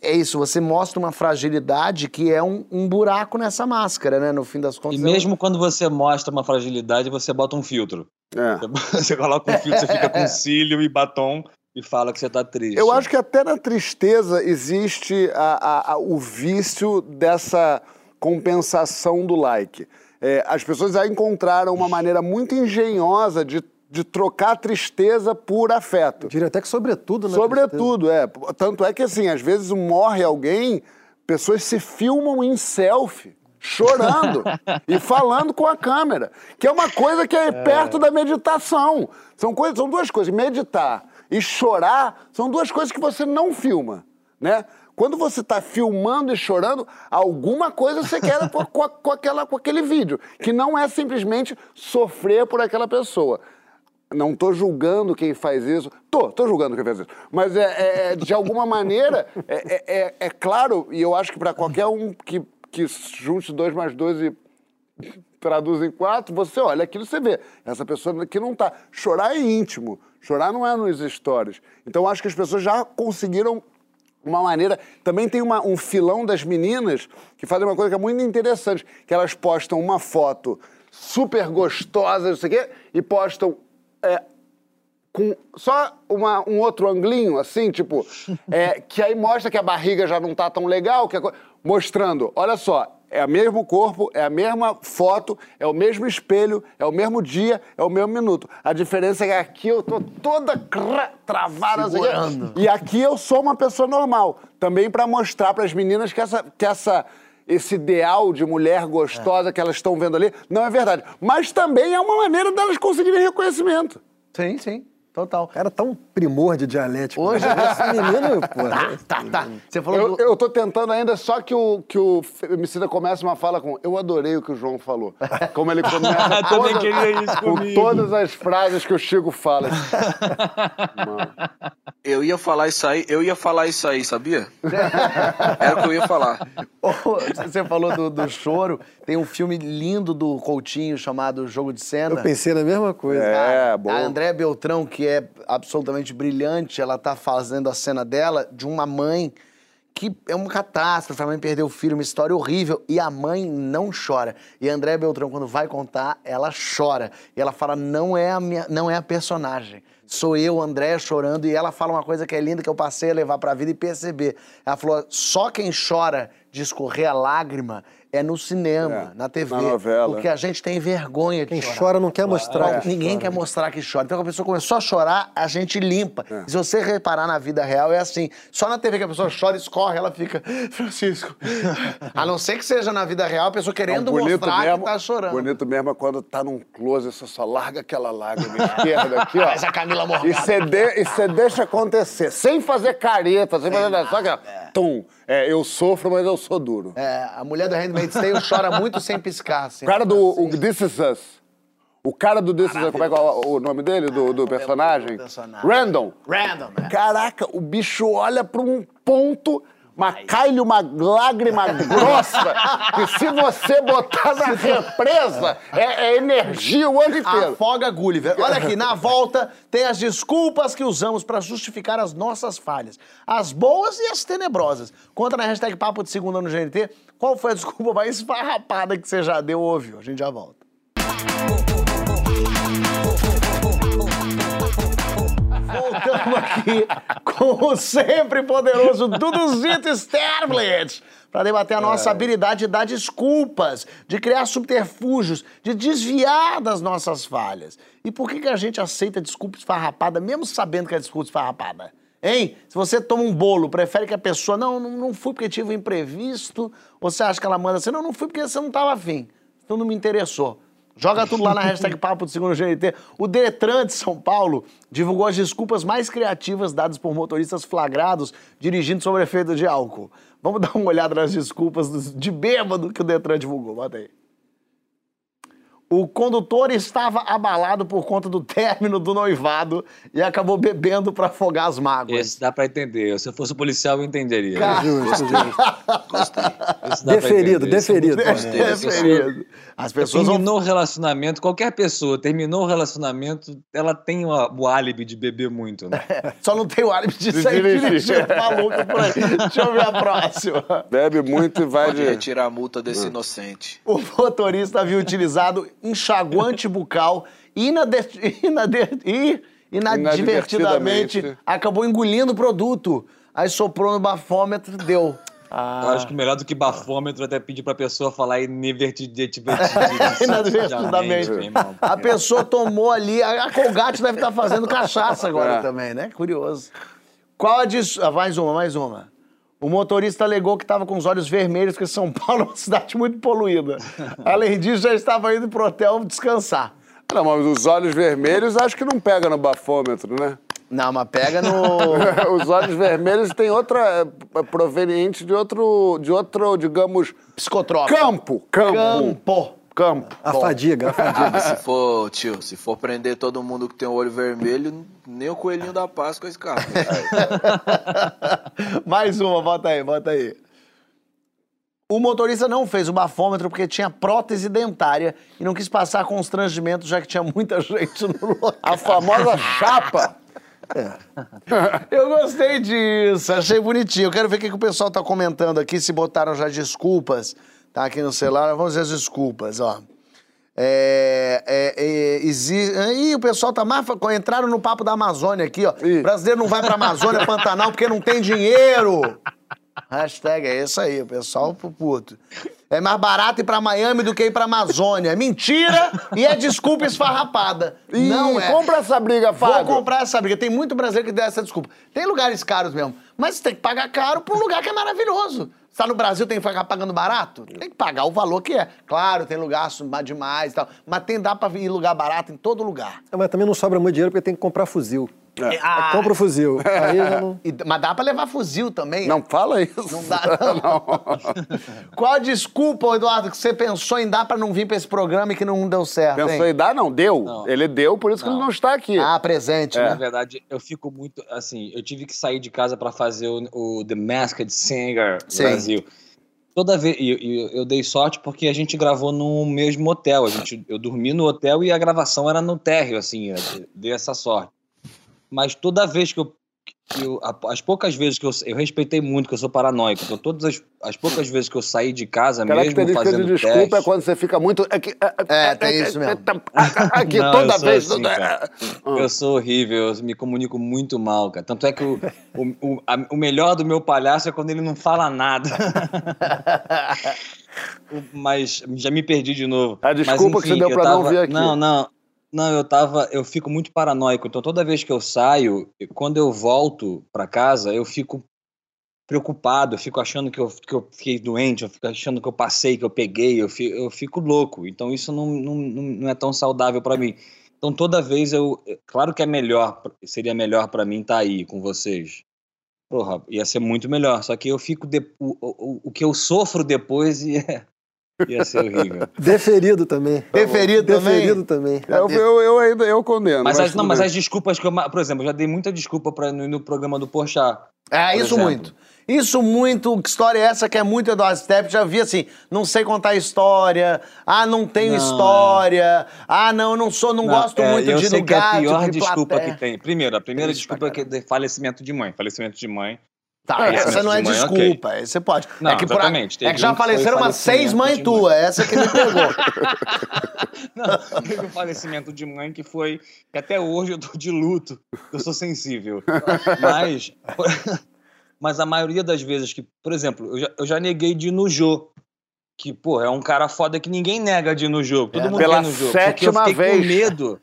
Speaker 4: é isso, você mostra uma fragilidade que é um, um buraco nessa máscara, né? No fim das contas.
Speaker 6: E
Speaker 4: é um-
Speaker 6: mesmo quando você mostra uma fragilidade, você bota um filtro.
Speaker 5: É.
Speaker 6: Você [laughs] coloca um filtro, você fica com cílio e batom e fala que você tá triste.
Speaker 5: Eu acho que até na tristeza existe a- a- a- o vício dessa compensação do like. É, as pessoas já encontraram uma maneira muito engenhosa de, de trocar tristeza por afeto.
Speaker 3: Eu diria até que sobretudo, né?
Speaker 5: Sobretudo, é. Tanto é que, assim, às vezes morre alguém, pessoas se filmam em selfie, chorando [laughs] e falando com a câmera, que é uma coisa que é, perto da meditação. São, coisas, são duas coisas. Meditar e chorar são duas coisas que você não filma, né? Quando você está filmando e chorando, alguma coisa você quer com, com, com aquela, com aquele vídeo, que não é simplesmente sofrer por aquela pessoa. Não tô julgando quem faz isso. Tô, tô julgando quem faz isso. Mas é, é- é, de alguma maneira, é, é- é- é claro, e eu acho que para qualquer um que, que junte dois mais dois e traduz em quatro, você olha aquilo e você vê. Essa pessoa aqui não tá. Chorar é íntimo. Chorar não é nos stories. Então acho que as pessoas já conseguiram uma maneira. Também tem uma- um filão das meninas que fazem uma coisa que é muito interessante: que elas postam uma foto super gostosa, não sei o quê, e postam. é, com só uma- um outro anglinho, assim, tipo, é, que aí mostra que a barriga já não tá tão legal, que a mostrando, olha só, é o mesmo corpo, é a mesma foto, é o mesmo espelho, é o mesmo dia, é o mesmo minuto. A diferença é que aqui eu tô toda cra- travada, assim,
Speaker 4: Segurando.
Speaker 5: e aqui eu sou uma pessoa normal. Também para mostrar para as meninas que essa, que essa esse ideal de mulher gostosa que elas estão vendo ali não é verdade. Mas também é uma maneira delas conseguirem reconhecimento.
Speaker 4: Sim, sim, total.
Speaker 3: Cara, tá um primor de dialético.
Speaker 4: Hoje-
Speaker 3: Esse menino, [laughs] pô.
Speaker 4: Tá, tá. Você falou
Speaker 5: Eu,
Speaker 4: do...
Speaker 5: eu tô tentando ainda só que o, que o Emicida comece uma fala com eu adorei o que o João falou. [laughs] Como ele começa [laughs]
Speaker 6: Também
Speaker 5: todas-
Speaker 6: queria isso
Speaker 5: com
Speaker 6: comigo.
Speaker 5: todas as frases que o Chico fala. Mano.
Speaker 2: Eu ia falar isso aí, eu ia falar isso aí, sabia? Era o que eu ia falar.
Speaker 4: Você falou do, do choro. Tem um filme lindo do Coutinho chamado Jogo de Cena.
Speaker 3: Eu pensei na mesma coisa.
Speaker 5: É, bom.
Speaker 4: A André Beltrão, que é absolutamente brilhante, ela tá fazendo a cena dela de uma mãe que é uma catástrofe, a mãe perdeu o filho, uma história horrível, e a mãe não chora. E a André Beltrão, quando vai contar, ela chora. E ela fala, não é a, minha, não é a personagem. Sou eu, André, chorando, e ela fala uma coisa que é linda, que eu passei a levar pra vida e perceber. Ela falou, só quem chora de escorrer a lágrima é no cinema,
Speaker 5: É,
Speaker 4: na TV.
Speaker 5: na novela.
Speaker 4: Porque a gente tem vergonha de
Speaker 3: Quem
Speaker 4: chorar.
Speaker 3: chora não quer mostrar. Que
Speaker 4: ninguém
Speaker 3: chora.
Speaker 4: quer mostrar que chora. Então, quando a pessoa começou a chorar, a gente limpa.
Speaker 5: É.
Speaker 4: E se você reparar na vida real, é assim. Só na TV que a pessoa chora, escorre, ela fica, [laughs] Francisco. a não ser que seja na vida real, a pessoa querendo mostrar que tá chorando.
Speaker 5: Bonito mesmo é quando tá num close, você só larga aquela lágrima [laughs] esquerda aqui, ó.
Speaker 4: Faz a Camila
Speaker 5: E
Speaker 4: Morgado.
Speaker 5: você de, e você deixa acontecer, sem fazer careta, sem fazer nada. Só que, ó, tum, é, eu sofro, mas eu sou duro.
Speaker 4: É, a mulher do Handmaid's Tale [laughs] chora muito sem piscar. Assim.
Speaker 5: O cara do o This Is Us. O cara do This Is Us, como é que é o, o nome dele, do, do personagem?
Speaker 4: personagem.
Speaker 5: Random.
Speaker 4: Random, né?
Speaker 5: Caraca, o bicho olha pra um ponto, mas cai-lhe uma lágrima [laughs] grossa, que se você botar na represa, é, é energia o ano inteiro.
Speaker 4: Afoga Gulliver. Olha aqui, na volta tem as desculpas que usamos pra justificar as nossas falhas. As boas e as tenebrosas. Conta na hashtag Papo de Segunda no GNT qual foi a desculpa mais esfarrapada que você já deu ou ouviu. A gente já volta. Voltamos aqui com o sempre poderoso Duduzito Sterblit para debater a nossa habilidade de dar desculpas, de criar subterfúgios, de desviar das nossas falhas. E por que, que a gente aceita desculpa esfarrapada, mesmo sabendo que é desculpa esfarrapada? Hein? Se você toma um bolo, prefere que a pessoa, não, não, não fui porque tive um imprevisto, ou você acha que ela manda assim, não, não fui porque você não estava afim, então não me interessou. Joga tudo lá na hashtag [laughs] Papo do Segundo GNT. O Detran de São Paulo divulgou as desculpas mais criativas dadas por motoristas flagrados dirigindo sob efeito de álcool. Vamos [laughs] dar uma olhada nas desculpas de bêbado que o Detran divulgou. Bota aí. O condutor estava abalado por conta do término do noivado e acabou bebendo para afogar as mágoas.
Speaker 6: Esse dá pra entender. Se eu fosse policial, eu entenderia.
Speaker 3: Justo, justo.
Speaker 6: Pra
Speaker 3: Deferido,
Speaker 6: muito
Speaker 3: deferido.
Speaker 4: As pessoas vão
Speaker 6: Terminou o relacionamento, qualquer pessoa terminou o relacionamento, ela tem o, o álibi de beber muito, né? [laughs]
Speaker 4: Só não tem o álibi de sair dirigindo maluco por aí. Deixa eu ver a próxima.
Speaker 5: Bebe muito e vai
Speaker 2: Pode
Speaker 5: de.
Speaker 2: retirar a multa desse inocente.
Speaker 4: O motorista havia utilizado enxaguante bucal e, inade- inade- e inadvertidamente
Speaker 5: Inadvertidamente.
Speaker 4: acabou engolindo o produto. Aí soprou no bafômetro e deu.
Speaker 6: Eu acho que melhor do que bafômetro até pedir pra pessoa falar
Speaker 4: Inadvertidamente. [laughs] A pessoa tomou ali, a Colgate deve estar fazendo cachaça agora
Speaker 5: É.
Speaker 4: também, né? Curioso. Qual a dis... ah, Mais uma, mais uma. O motorista alegou que estava com os olhos vermelhos, porque São Paulo é uma cidade muito poluída. Além disso, já estava indo pro hotel descansar.
Speaker 5: Não, mas os olhos vermelhos acho que não pega no bafômetro, né?
Speaker 4: Não, mas pega no. [laughs]
Speaker 5: Os olhos vermelhos têm outra. é, proveniente de outro. de outro, digamos.
Speaker 4: Psicotrópico.
Speaker 5: Campo! Campo!
Speaker 4: Campo.
Speaker 5: Campo.
Speaker 3: A fadiga, a fadiga. [laughs]
Speaker 2: Se for, tio, se for prender todo mundo que tem o olho vermelho, nem o coelhinho da Páscoa escapa. [laughs]
Speaker 4: Mais uma, bota aí, bota aí. O motorista não fez o bafômetro porque tinha prótese dentária e não quis passar constrangimento, já que tinha muita gente no local.
Speaker 5: A famosa chapa.
Speaker 4: Eu gostei disso, achei bonitinho. Eu quero ver o que, que o pessoal tá comentando aqui, se botaram já desculpas. Tá aqui no celular, vamos ver as desculpas, ó. É, é, é, exi... Ih, o pessoal tá mais... Entraram no papo da Amazônia aqui, ó.
Speaker 5: Ih.
Speaker 4: Brasileiro não vai pra Amazônia, Pantanal, porque não tem dinheiro. Hashtag é isso aí, o pessoal pro puto. É mais barato ir pra Miami do que ir pra Amazônia. É mentira e é desculpa esfarrapada.
Speaker 5: Ih,
Speaker 4: não é.
Speaker 5: Compra essa briga,
Speaker 4: Vou
Speaker 5: Fábio.
Speaker 4: comprar essa briga. Tem muito brasileiro que dá essa desculpa. Tem lugares caros mesmo, mas você tem que pagar caro pra um lugar que é maravilhoso. Você tá no Brasil, tem que ficar pagando barato? Tem que pagar o valor que é. Claro, tem lugar demais e tal, mas tem, dá pra ir em lugar barato em todo lugar.
Speaker 3: Mas também não sobra muito dinheiro porque tem que comprar fuzil.
Speaker 5: É.
Speaker 4: Ah,
Speaker 3: Compra o fuzil. [laughs] Aí já não...
Speaker 4: e- mas dá pra levar fuzil também.
Speaker 5: Não fala isso.
Speaker 4: Não dá, não. [laughs] [laughs] Qual a desculpa, Eduardo, que você pensou em dar pra não vir pra esse programa e que não deu certo,
Speaker 5: Pensou
Speaker 4: hein?
Speaker 5: em dar? Não, deu.
Speaker 6: Não.
Speaker 5: Ele deu, por isso que ele
Speaker 6: Não.
Speaker 5: não está aqui.
Speaker 4: Ah, presente,
Speaker 6: Na
Speaker 4: né?
Speaker 6: verdade, eu fico muito. Assim, eu tive que sair de casa pra fazer o, o The Masked Singer
Speaker 4: Sim.
Speaker 6: Brasil. Toda vez. E, e eu dei sorte porque a gente gravou no mesmo hotel. A gente, eu dormi no hotel e a gravação era no térreo, assim. Eu dei essa sorte. Mas toda vez que eu. eu- a- as poucas vezes que eu, eu respeitei muito, que eu sou paranoico, então todas as, as poucas vezes que eu saí de casa, mesmo fazendo
Speaker 5: de desculpa
Speaker 6: teste,
Speaker 5: é quando você fica muito. Aqui,
Speaker 4: É, tem isso mesmo.
Speaker 5: Aqui,
Speaker 6: Não,
Speaker 5: toda
Speaker 6: eu sou
Speaker 5: vez.
Speaker 6: assim, cara. Eu sou horrível, eu me comunico muito mal, cara. Tanto é que o, o, o, a- o melhor do meu palhaço é quando ele não fala nada. [laughs] Mas já me perdi de novo.
Speaker 5: A desculpa
Speaker 6: Mas,
Speaker 5: que você deu
Speaker 6: eu
Speaker 5: pra não
Speaker 6: tava-
Speaker 5: vir aqui.
Speaker 6: Não, não. Não, eu tava. Eu fico muito paranoico. Então toda vez que eu saio, quando eu volto pra casa, eu fico preocupado, eu fico achando que eu, que eu fiquei doente, eu fico achando que eu passei, que eu peguei, eu fico, eu fico louco. Então isso não, não, não é tão saudável pra mim. Então toda vez eu. Claro que é melhor, seria melhor pra mim estar aí com vocês. Porra, ia ser muito melhor. Só que eu fico. De, o, o, o que eu sofro depois ia, [laughs] ia ser horrível. [laughs]
Speaker 3: Deferido também.
Speaker 4: Deferido também?
Speaker 3: Deferido também.
Speaker 5: Eu, eu, eu ainda eu condeno.
Speaker 6: Mas, as,
Speaker 5: tudo
Speaker 6: não, mas as desculpas que eu. Por exemplo, eu já dei muita desculpa pra, no, no programa do Porchat.
Speaker 4: É, isso
Speaker 6: exemplo.
Speaker 4: muito. Isso muito. Que história é essa que é muito Eduardo Stepp? Já vi assim, não sei contar história. Ah, não tenho
Speaker 6: Não,
Speaker 4: história. Ah, não, não sou, não, gosto
Speaker 6: é,
Speaker 4: muito
Speaker 6: eu
Speaker 4: de
Speaker 6: sei que é a pior
Speaker 4: de
Speaker 6: desculpa
Speaker 4: plateia.
Speaker 6: que tem. Primeiro, a primeira desculpa é que é de falecimento de mãe. Falecimento de mãe.
Speaker 4: Tá,
Speaker 6: É,
Speaker 4: essa não é
Speaker 6: de mãe,
Speaker 4: desculpa. Aí você pode.
Speaker 6: Não,
Speaker 4: é que, por é que já
Speaker 6: um
Speaker 4: faleceram umas seis mães tuas. Essa que me pegou. [laughs]
Speaker 6: Não, teve um falecimento de mãe que foi. que até hoje eu tô de luto. Eu sou sensível. Mas. [laughs] Mas a maioria das vezes que. Por exemplo, eu já, eu já neguei de ir no Jô. Que, pô, é um cara foda que ninguém nega de ir no jogo. Todo
Speaker 5: É,
Speaker 6: mundo
Speaker 5: pela
Speaker 6: quer no jogo. Porque eu
Speaker 5: sétima
Speaker 6: fiquei
Speaker 5: vez.
Speaker 6: com medo.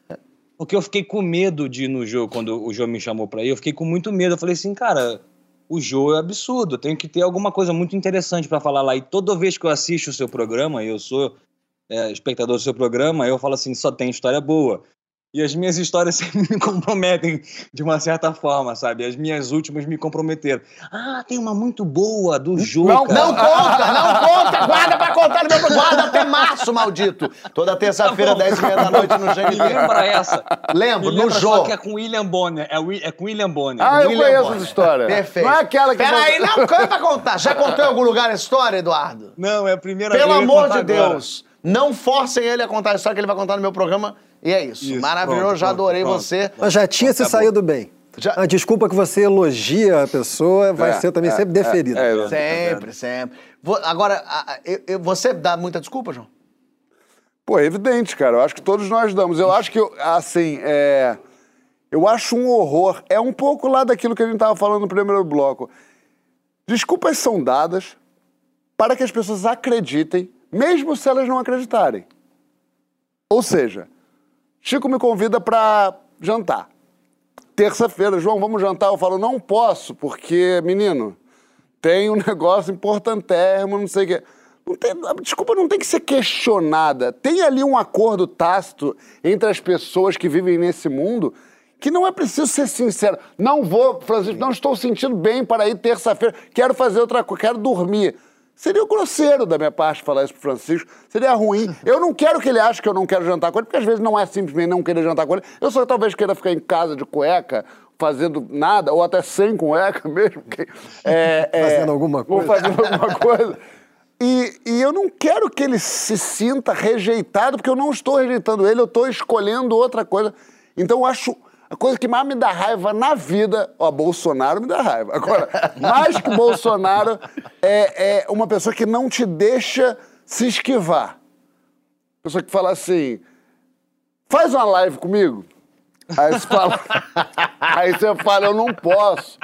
Speaker 6: Porque eu fiquei com medo de ir no jogo quando o Jô me chamou pra ir. Eu fiquei com muito medo. Eu falei assim, cara, o Jô é absurdo. Eu tenho que ter alguma coisa muito interessante pra falar lá. E toda vez que eu assisto o seu programa, eu sou é, espectador do seu programa, eu falo assim, só tem história boa. E as minhas histórias [laughs] sempre me comprometem de uma certa forma, sabe? As minhas últimas me comprometeram. Ah, tem uma muito boa do Jô,
Speaker 5: Não.
Speaker 4: Não conta, não conta, guarda pra contar no meu guarda até março, maldito. Toda terça-feira,
Speaker 6: Tá bom.
Speaker 4: 10 e meia da noite no [laughs]
Speaker 6: Me
Speaker 4: GNT.
Speaker 6: lembra essa.
Speaker 4: Lembro,
Speaker 6: Me
Speaker 4: no
Speaker 6: lembra
Speaker 4: jogo.
Speaker 6: só que é com William Bonner. É, é com William Bonner.
Speaker 5: Ah, eu
Speaker 4: William
Speaker 5: conheço
Speaker 4: Bonner.
Speaker 5: essa história.
Speaker 4: Perfeito.
Speaker 5: Não é aquela que.
Speaker 4: Peraí, não, conta pra contar. Já contou em algum lugar a história, Eduardo?
Speaker 6: Não, é a primeira
Speaker 4: Pelo
Speaker 6: vez. ia
Speaker 4: amor de
Speaker 6: agora.
Speaker 4: Deus, não forcem ele a contar a história que ele vai contar no meu programa. E é isso.
Speaker 6: Isso,
Speaker 4: Maravilhoso,
Speaker 6: pronto,
Speaker 4: já
Speaker 6: pronto,
Speaker 4: adorei
Speaker 6: pronto.
Speaker 4: você.
Speaker 3: Mas já tinha se
Speaker 6: Tá bom.
Speaker 3: saído bem.
Speaker 4: Já-
Speaker 3: A desculpa que você elogia a pessoa vai
Speaker 5: É,
Speaker 3: ser também
Speaker 5: é,
Speaker 3: sempre deferida.
Speaker 5: é, é,
Speaker 4: Sempre, sempre. Agora, a- a- eu- eu- você dá muita desculpa, João?
Speaker 5: Pô, é evidente, cara. Eu acho que todos nós damos. Eu acho que, assim, é... eu acho um horror. É um pouco lá daquilo que a gente tava falando no primeiro bloco. Desculpas são dadas para que as pessoas acreditem, mesmo se elas não acreditarem. Ou seja, Chico me convida para jantar. Terça-feira, João, vamos jantar. Eu falo, não posso, porque, menino, tem um [laughs] negócio importantérrimo, não sei o quê. Não tem, desculpa não tem que ser questionada. Tem ali um acordo tácito entre as pessoas que vivem nesse mundo que não é preciso ser sincero. Não vou, Francisco, não estou sentindo bem para ir terça-feira, quero fazer outra coisa, quero dormir. Seria grosseiro da minha parte falar isso pro Francisco, seria ruim. Eu não quero que ele ache que eu não quero jantar com ele, porque às vezes não é simplesmente não querer jantar com ele. Eu só talvez queira ficar em casa de cueca, fazendo nada, ou até sem cueca [laughs] mesmo. que- é, é,
Speaker 3: Fazendo alguma
Speaker 5: ou
Speaker 3: coisa.
Speaker 5: fazendo alguma coisa. E, e eu não quero que ele se sinta rejeitado, porque eu não estou rejeitando ele, eu estou escolhendo outra coisa. Então eu acho. A coisa que mais me dá raiva na vida, ó, Bolsonaro me dá raiva. Agora, mais que Bolsonaro, é, é uma pessoa que não te deixa se esquivar. Pessoa que fala assim: faz uma live comigo. Aí você fala, [laughs] aí você fala, eu não posso.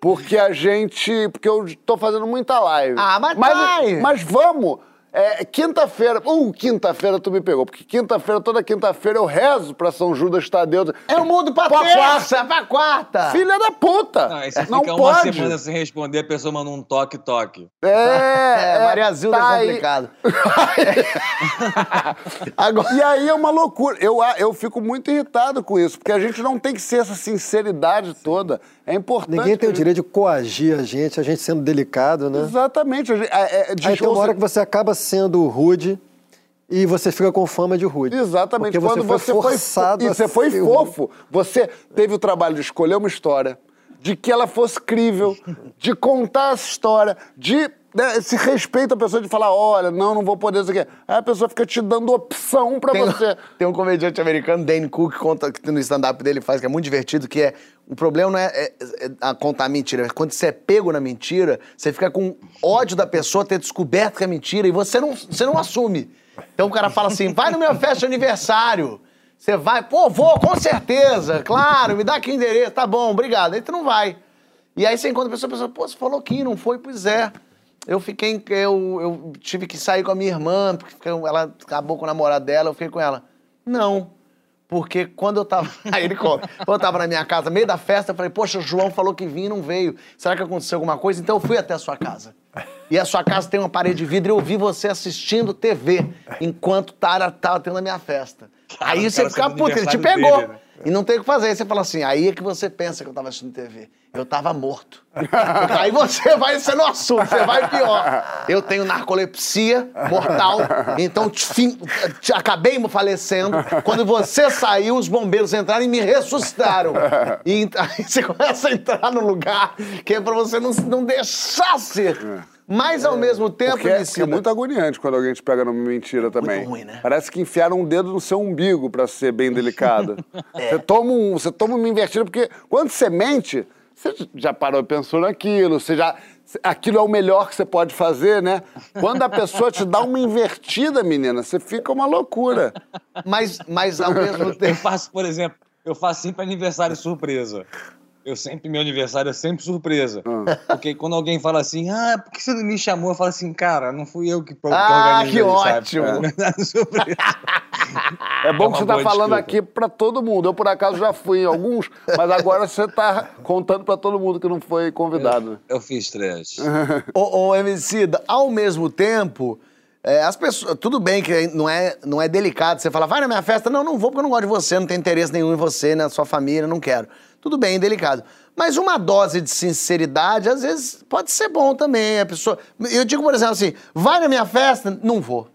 Speaker 5: Porque a gente. Porque eu tô fazendo muita live.
Speaker 4: Ah, mas
Speaker 5: mas, mas vamos! É, quinta-feira. Uh, quinta-feira tu me pegou. Porque quinta-feira, toda quinta-feira eu rezo pra São Judas Tadeu.
Speaker 4: Eu mudo pra,
Speaker 5: Pra
Speaker 4: terça, pra quarta.
Speaker 5: Filha da puta!
Speaker 6: Não, você
Speaker 5: não
Speaker 6: fica uma
Speaker 5: pode.
Speaker 6: semana sem responder, a pessoa manda um toque-toque. [laughs]
Speaker 5: É,
Speaker 4: É, Maria Zilda
Speaker 5: tá
Speaker 4: é
Speaker 5: aí.
Speaker 4: complicado. [laughs]
Speaker 5: Agora, e aí é uma loucura. Eu, eu fico muito irritado com isso, porque a gente não tem que ser essa sinceridade toda. É importante.
Speaker 3: Ninguém tem o direito de coagir a gente, a gente sendo delicado, né?
Speaker 5: Exatamente. é- é- de-
Speaker 3: Aí tem uma hora que você acaba sendo rude e você fica com fama de rude.
Speaker 5: Exatamente.
Speaker 3: Porque
Speaker 5: Quando
Speaker 3: você foi forçado
Speaker 5: E
Speaker 3: a
Speaker 5: você foi fofo. Você teve o trabalho de escolher uma história, de que ela fosse crível, de contar essa história, de né, esse respeito à pessoa de falar, olha, não, não vou poder, isso aqui. Aí a pessoa fica te dando opção pra
Speaker 4: Tem,
Speaker 5: você. [laughs]
Speaker 4: tem um comediante americano, Dane Cook, que conta que no stand-up dele faz, que é muito divertido, que é. O problema não é, é- é a contar mentira. é Quando você é pego na mentira, você fica com ódio da pessoa ter descoberto que é mentira e você não, você não assume. Então o cara fala assim: vai no meu festa de aniversário. Você vai, pô, vou, com certeza, claro, me dá aqui o endereço, tá bom, obrigado. Aí tu não vai. E aí você encontra a pessoa, a pessoa, pô, você falou que não foi, pois é. Eu fiquei, eu, eu tive que sair com a minha irmã, porque ela acabou com o namorado dela, eu fiquei com ela. Não, porque quando eu tava. [laughs] Aí ele conta. Quando eu tava na minha casa, meio da festa, eu falei, poxa, o João falou que vinha e não veio. Será que aconteceu alguma coisa? Então eu fui até a sua casa. E a sua casa tem uma parede de vidro e eu vi você assistindo TV enquanto tava, tava tendo a minha festa.
Speaker 6: Cara,
Speaker 4: aí
Speaker 6: o
Speaker 4: você
Speaker 6: cara
Speaker 4: fica puto, ele te pegou.
Speaker 6: dele, né?
Speaker 4: E não tem o que fazer. Aí você fala assim, aí é que você pensa que eu tava assistindo TV. Eu tava morto. [laughs] aí você vai, você não assume, você vai pior. Eu tenho narcolepsia mortal, então te fim- te- acabei falecendo. Quando você saiu, os bombeiros entraram e me ressuscitaram. E [laughs] aí você começa a entrar no lugar que é pra você não, não deixar ser. Mas ao mesmo tempo,
Speaker 5: Porque é, é muito agoniante quando alguém te pega numa mentira também.
Speaker 4: ruim, né?
Speaker 5: Parece que enfiaram um dedo no seu umbigo pra ser bem delicada. [laughs]
Speaker 4: É.
Speaker 5: Você, toma um, você toma uma invertida, porque quando você mente, você já parou e pensou naquilo, você já. Aquilo é o melhor que você pode fazer, né? Quando a pessoa te dá uma invertida, menina, você fica uma loucura.
Speaker 4: mas, mas ao [laughs] mesmo
Speaker 6: Eu
Speaker 4: tempo.
Speaker 6: faço, por exemplo, eu faço sempre aniversário surpresa. Eu sempre, meu aniversário é sempre surpresa.
Speaker 5: Ah.
Speaker 6: Porque quando alguém fala assim, ah, por que você não me chamou? Eu falo assim, cara, não fui eu que, que
Speaker 4: Ah, que ótimo.
Speaker 6: É surpresa.
Speaker 5: É bom
Speaker 6: É
Speaker 5: que você tá falando
Speaker 6: desculpa.
Speaker 5: aqui pra todo mundo. Eu, por acaso, já fui em alguns, mas agora você tá contando pra todo mundo que não foi convidado.
Speaker 6: Eu fiz três. [laughs]
Speaker 4: Ô, ô Emicida, ao mesmo tempo, é, as pessoas. Tudo bem que não é, não é delicado você falar, vai na minha festa. Não, não vou porque eu não gosto de você, não tenho interesse nenhum em você, na sua família, não quero. Tudo bem, delicado. Mas uma dose de sinceridade, às vezes, pode ser bom também. A pessoa. Eu digo, por exemplo, assim, vai na minha festa? Não vou.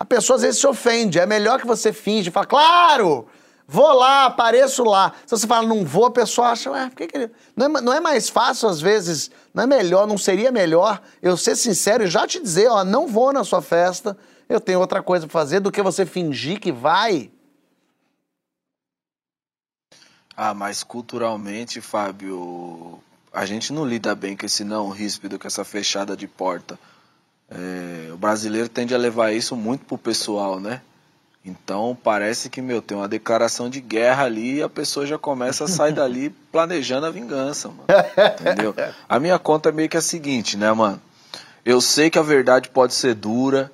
Speaker 4: A pessoa às vezes se ofende. É melhor que você finge, fala, claro! Vou lá, apareço lá. Se você fala, não vou, a pessoa acha, ué, por que, que ele. Não é, não é mais fácil, às vezes, não é melhor, não seria melhor eu ser sincero e já te dizer, ó, não vou na sua festa, eu tenho outra coisa pra fazer do que você fingir que vai.
Speaker 2: Ah, mas culturalmente, Fábio, a gente não lida bem com esse não ríspido, com essa fechada de porta. É, o brasileiro tende a levar isso muito pro pessoal, né? Então parece que, meu, tem uma declaração de guerra ali e a pessoa já começa a sair dali [laughs] planejando a vingança, mano. Entendeu? A minha conta é meio que a seguinte, né, mano? Eu sei que a verdade pode ser dura,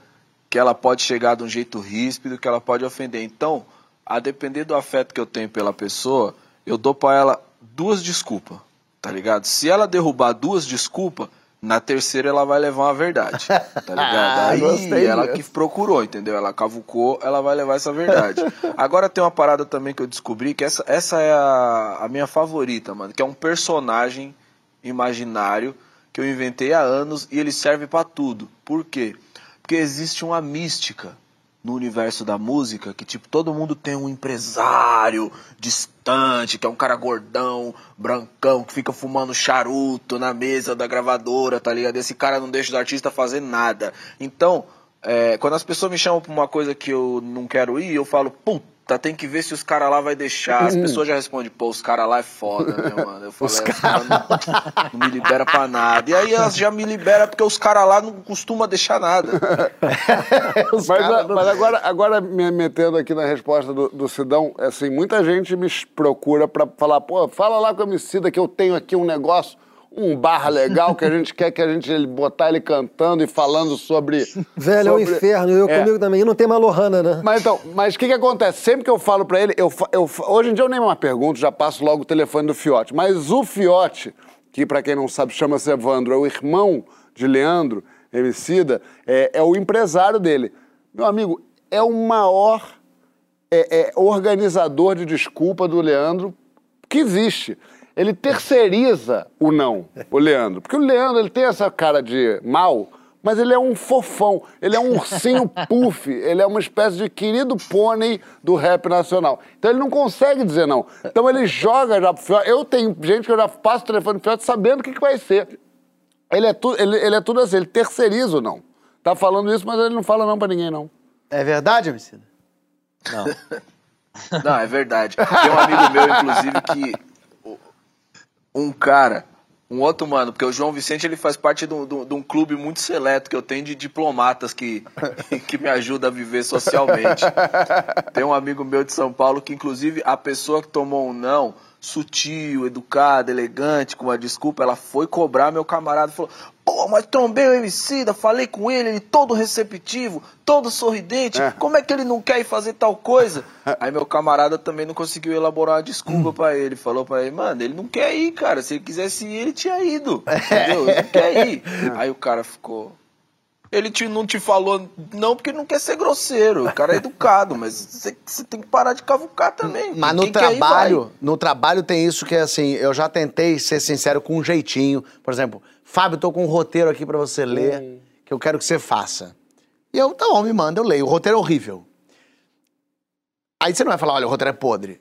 Speaker 2: que ela pode chegar de um jeito ríspido, que ela pode ofender. Então, a depender do afeto que eu tenho pela pessoa, eu dou pra ela duas desculpas, tá ligado? Se ela derrubar duas desculpas, na terceira ela vai levar uma verdade, tá [laughs] ligado? Aí
Speaker 4: Gostei
Speaker 2: ela que procurou, entendeu? Ela cavucou, ela vai levar essa verdade. Agora tem uma parada também que eu descobri, que essa, essa é a, a minha favorita, mano, que é um personagem imaginário que eu inventei há anos e ele serve pra tudo. Por quê? Porque existe uma mística no universo da música que tipo todo mundo tem um empresário distante, que é um cara gordão, brancão, que fica fumando charuto na mesa da gravadora, tá ligado? Esse cara não deixa o artista fazer nada. Então, é, quando as pessoas me chamam pra uma coisa que eu não quero ir, eu falo, puta, tem que ver se os caras lá vai deixar. As pessoas já respondem, pô, os caras lá é foda, né, mano? Eu falo,
Speaker 4: Os
Speaker 2: é, os caras não, não me libera pra nada. E aí elas já me liberam porque os caras lá não costumam deixar nada. [laughs]
Speaker 5: Mas,
Speaker 4: caras
Speaker 5: a-
Speaker 4: não-
Speaker 5: mas agora, agora, me metendo aqui na resposta do, do Sidão, assim, muita gente me procura pra falar, pô, fala lá com a Emicida que eu tenho aqui um negócio, um bar legal que a gente quer que a gente ele- botar ele cantando e falando sobre... [laughs]
Speaker 3: Velho, é o
Speaker 5: sobre-
Speaker 3: inferno. Eu
Speaker 5: É.
Speaker 3: comigo também. E não tem uma Lohana, né?
Speaker 5: Mas então, mas o que que acontece? Sempre que eu falo pra ele, eu, eu hoje em dia eu nem mais pergunto, já passo logo o telefone do Fiote. Mas o Fiote, que pra quem não sabe chama-se Evandro, é o irmão de Leandro, Emicida, é, é o empresário dele. Meu amigo, é o maior é, é, organizador de desculpa do Leandro que existe. Ele terceiriza o não, o Leandro. Porque o Leandro, ele tem essa cara de mal, mas ele é um fofão. Ele é um ursinho [laughs] puff. Ele é uma espécie de querido pônei do rap nacional. Então ele não consegue dizer não. Então ele joga já pro Fiote. Eu tenho gente que eu já passo o telefone pro Fiote sabendo o que, que vai ser. Ele é, tu, ele, ele é tudo assim, ele terceiriza o não. Tá falando isso, mas ele não fala não pra ninguém, não.
Speaker 4: É verdade, Emicida?
Speaker 6: Não. [laughs]
Speaker 2: Não, é verdade. Tem um amigo meu, inclusive, que. Um cara, um outro mano, porque o João Vicente ele faz parte de um, de um- clube muito seleto que eu tenho de diplomatas que, [laughs] que me ajuda a viver socialmente. [laughs] Tem um amigo meu de São Paulo que, inclusive, a pessoa que tomou um não, sutil, educada, elegante, com uma desculpa, ela foi cobrar meu camarada e falou: Pô, mas trombei o Emicida, falei com ele, ele todo receptivo, todo sorridente, como é que ele não quer ir fazer tal coisa? [laughs] Aí meu camarada também não conseguiu elaborar uma desculpa pra ele, falou pra ele, mano, ele não quer ir, cara, se ele quisesse ir, ele tinha ido, entendeu? Ele não quer ir. [laughs] Aí o cara ficou... Ele te- não te falou não porque não quer ser grosseiro, o cara é educado, mas você, tem que parar de cavucar também.
Speaker 4: Mas no
Speaker 2: ir,
Speaker 4: trabalho,
Speaker 2: vai.
Speaker 4: no trabalho tem isso que é assim, eu já tentei ser sincero com um jeitinho. Por exemplo, Fábio, tô com um roteiro aqui pra você ler, que eu quero que você faça. E eu, tá bom, me manda, eu leio. O roteiro é horrível. Aí você não vai falar, olha, o roteiro é podre.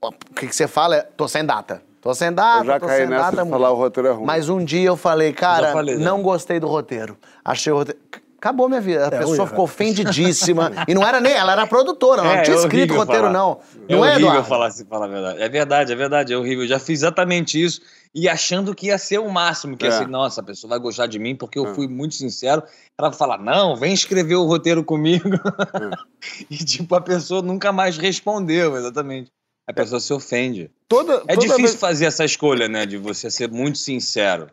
Speaker 4: O que, que você fala é, tô sem data. Tô sem data,
Speaker 5: Eu já
Speaker 4: tô
Speaker 5: caí
Speaker 4: sem
Speaker 5: nessa
Speaker 4: data.
Speaker 5: de falar o roteiro é ruim.
Speaker 4: Mas um dia eu falei, cara,
Speaker 6: falei, né?
Speaker 4: não gostei do roteiro. Achei o roteiro... Acabou minha vida. A
Speaker 3: um
Speaker 4: pessoa ficou ofendidíssima. [laughs] e não era nem ela, era a produtora. Ela não
Speaker 6: É,
Speaker 4: tinha
Speaker 6: é
Speaker 4: escrito roteiro,
Speaker 6: falar.
Speaker 4: não.
Speaker 6: É
Speaker 4: Não é,
Speaker 6: horrível
Speaker 4: Eduardo?
Speaker 6: falar, se falar a verdade. É verdade, é verdade, é horrível. Eu já fiz exatamente isso e achando que ia ser o máximo, que ia
Speaker 5: É.
Speaker 6: ser, nossa, a pessoa vai gostar de mim porque eu fui muito sincero. Ela vai falar, não, vem escrever o roteiro comigo. [laughs] e, tipo, a pessoa nunca mais respondeu, exatamente. A pessoa se ofende.
Speaker 5: Toda,
Speaker 6: É
Speaker 5: toda
Speaker 6: difícil
Speaker 5: vez-
Speaker 6: fazer essa escolha, né, de você ser muito sincero.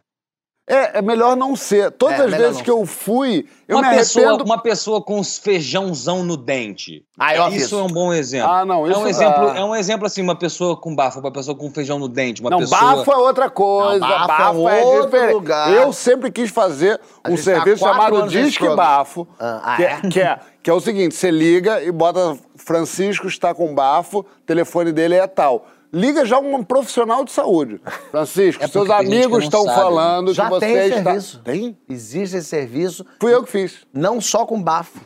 Speaker 5: É, é melhor não ser. Todas
Speaker 4: É,
Speaker 5: as vezes
Speaker 4: não
Speaker 5: que eu fui, eu
Speaker 6: uma,
Speaker 5: me
Speaker 6: pessoa,
Speaker 5: arrependo.
Speaker 6: uma pessoa com uns feijãozão no dente.
Speaker 4: Ah, eu
Speaker 6: isso
Speaker 4: aviso.
Speaker 6: é um bom exemplo.
Speaker 5: Ah, não,
Speaker 6: é
Speaker 5: isso
Speaker 6: um exemplo,
Speaker 5: dá.
Speaker 6: é um exemplo assim, uma pessoa com bafo, uma pessoa com feijão no dente, uma
Speaker 5: Não,
Speaker 6: pessoa
Speaker 5: bafo é outra coisa.
Speaker 4: Não, bafo
Speaker 5: bafo,
Speaker 4: é
Speaker 5: é,
Speaker 4: outro
Speaker 5: diferente.
Speaker 4: lugar.
Speaker 5: Eu sempre quis fazer um
Speaker 4: tá
Speaker 5: serviço chamado Disque. Bafo.
Speaker 4: Ah, ah,
Speaker 5: que,
Speaker 4: é?
Speaker 5: é, que, é, que é o seguinte: você liga e bota Francisco está com bafo, o telefone dele é tal. Liga já um profissional de saúde. Francisco,
Speaker 6: É
Speaker 5: seus
Speaker 6: que
Speaker 5: amigos estão
Speaker 6: sabe,
Speaker 5: falando
Speaker 4: Já
Speaker 5: que você
Speaker 4: tem
Speaker 5: está.
Speaker 4: serviço.
Speaker 5: Tem?
Speaker 4: Existe esse serviço,
Speaker 5: Fui eu que fiz.
Speaker 4: não só com bafo,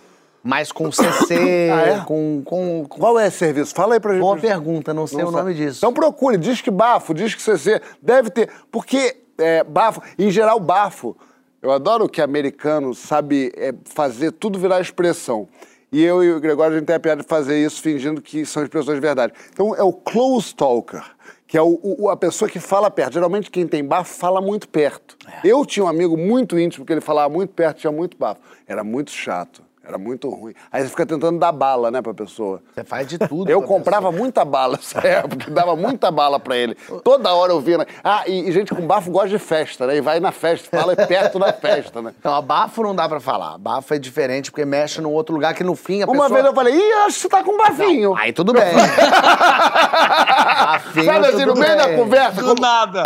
Speaker 4: mas com CC, [laughs]
Speaker 5: Ah, é?
Speaker 4: com, com, com...
Speaker 5: Qual é esse serviço? Fala aí pra gente.
Speaker 4: Boa pergunta, não sei
Speaker 5: Não
Speaker 4: o
Speaker 5: sabe.
Speaker 4: nome disso.
Speaker 5: Então procure, Disque Bafo, Disque CC, deve ter. Porque é, bafo, em geral, bafo, eu adoro que americano sabe é, fazer tudo virar expressão. E eu e o Gregório, a gente tem a piada de fazer isso fingindo que são expressões de verdade. Então é o close talker, que é o, o- a pessoa que fala perto. Geralmente quem tem bafo fala muito perto. Eu tinha um amigo muito íntimo que ele falava muito perto, tinha muito bafo. Era muito chato. Era muito ruim. Aí você fica tentando dar bala, né, pra pessoa.
Speaker 4: Você faz de tudo.
Speaker 5: Eu
Speaker 4: pra
Speaker 5: comprava muita bala [laughs] nessa época, dava muita bala pra ele. Toda hora eu via. né? Ah, e, e gente com bafo gosta de festa, né? E vai na festa, fala perto da festa, né?
Speaker 4: Então, a bafo não dá pra falar. Bafo é diferente porque mexe num outro lugar que no fim a
Speaker 5: Uma
Speaker 4: pessoa...
Speaker 5: vez eu falei, ih, acho que você tá com bafinho.
Speaker 4: Aí tudo bem. [laughs] [laughs] Bafinho,
Speaker 5: Sabe assim, no meio da conversa,
Speaker 6: Do
Speaker 5: como-
Speaker 6: nada.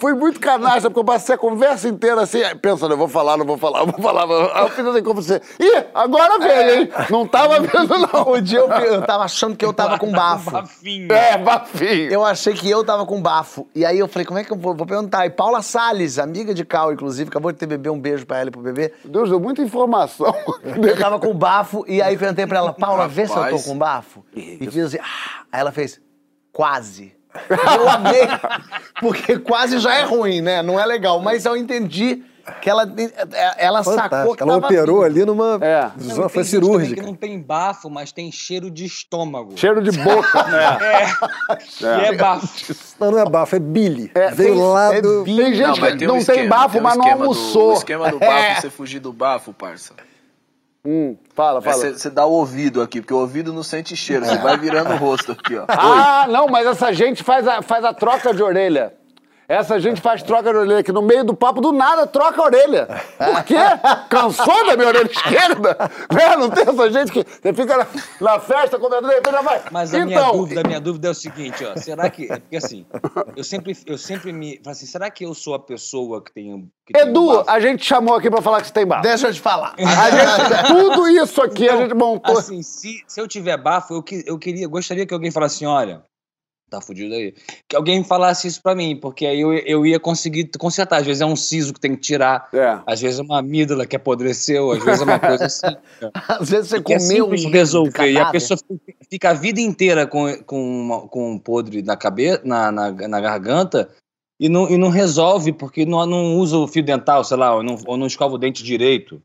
Speaker 5: fui muito canasta, porque eu passei a conversa inteira assim, pensando, eu vou falar, não vou falar, eu vou falar. Eu fiz assim como você. Ih, agora veio, hein? Não tava vendo, não.
Speaker 4: Um dia eu, eu tava achando que eu tava com bafo. [laughs]
Speaker 6: Bafinho.
Speaker 5: É, bafinho.
Speaker 4: Eu achei que eu tava com bafo. E aí eu falei, como é que eu vou, vou perguntar? E Paula Salles, amiga de Cal, inclusive, acabou de ter bebê, um beijo pra ela e pro bebê.
Speaker 5: Meu Deus, deu muita informação. [laughs]
Speaker 4: Eu tava com bafo e aí perguntei pra ela, Paula, vê se eu tô
Speaker 2: Rapaz.
Speaker 4: com bafo. E fiz assim, ah. aí ela fez, quase. Eu amei, porque quase já é ruim, né? Não é legal. Mas eu entendi que ela, ela sacou que
Speaker 3: Ela operou ali numa.
Speaker 5: É.
Speaker 6: Não,
Speaker 3: Foi
Speaker 6: tem
Speaker 3: cirúrgica.
Speaker 6: que não tem bafo, mas tem cheiro de estômago.
Speaker 5: Cheiro de boca. [laughs]
Speaker 6: E é bafo.
Speaker 3: Não, não é bafo, é bile.
Speaker 5: É,
Speaker 3: Veio
Speaker 5: tem-
Speaker 3: lá
Speaker 5: é
Speaker 3: do.
Speaker 5: Tem gente
Speaker 2: Não,
Speaker 5: que
Speaker 2: tem
Speaker 5: não
Speaker 2: um
Speaker 5: tem
Speaker 2: esquema,
Speaker 5: bafo,
Speaker 2: tem um
Speaker 5: mas não
Speaker 2: do-
Speaker 5: almoçou.
Speaker 2: o esquema do bafo,
Speaker 5: É.
Speaker 2: você fugir do bafo, parça.
Speaker 5: Hum, fala,
Speaker 2: É
Speaker 5: fala.
Speaker 2: Você você dá o ouvido aqui, porque o ouvido não sente cheiro, você vai virando o rosto aqui, ó.
Speaker 5: Ah, não, mas essa gente faz a, faz a troca de orelha. Essa gente faz troca de orelha, que no meio do papo, do nada, troca a orelha. Por quê? Cansou da minha orelha esquerda? Né? Não tem essa gente que você fica na, na festa, conversando, de repente já vai.
Speaker 6: Mas a
Speaker 5: então,
Speaker 6: minha dúvida, a minha dúvida é o seguinte, ó. Será que. É porque assim, eu sempre, eu sempre me. falo Assim, será que eu sou a pessoa que tem. Que tem um
Speaker 5: Edu, a gente chamou aqui pra falar que você tem bafo.
Speaker 4: Deixa eu te falar.
Speaker 5: A gente, tudo isso aqui a gente montou.
Speaker 6: Assim, se, se eu tiver bafo, eu, que- eu queria, gostaria que alguém falasse assim, olha, tá fudido aí. Que alguém falasse isso pra mim, porque aí eu, eu ia conseguir consertar. Às vezes é um siso que tem que tirar,
Speaker 5: É.
Speaker 6: às vezes é uma amígdola que apodreceu, às vezes é uma coisa assim. [laughs]
Speaker 4: Às vezes você
Speaker 6: é
Speaker 4: comeu
Speaker 6: simples
Speaker 4: um
Speaker 6: resolver. E a pessoa fica- a vida inteira com, com, uma- com um podre na cabeça, na, na, na garganta, e não, e não resolve porque não, não usa o fio dental, sei lá, ou não, ou não escova o dente direito.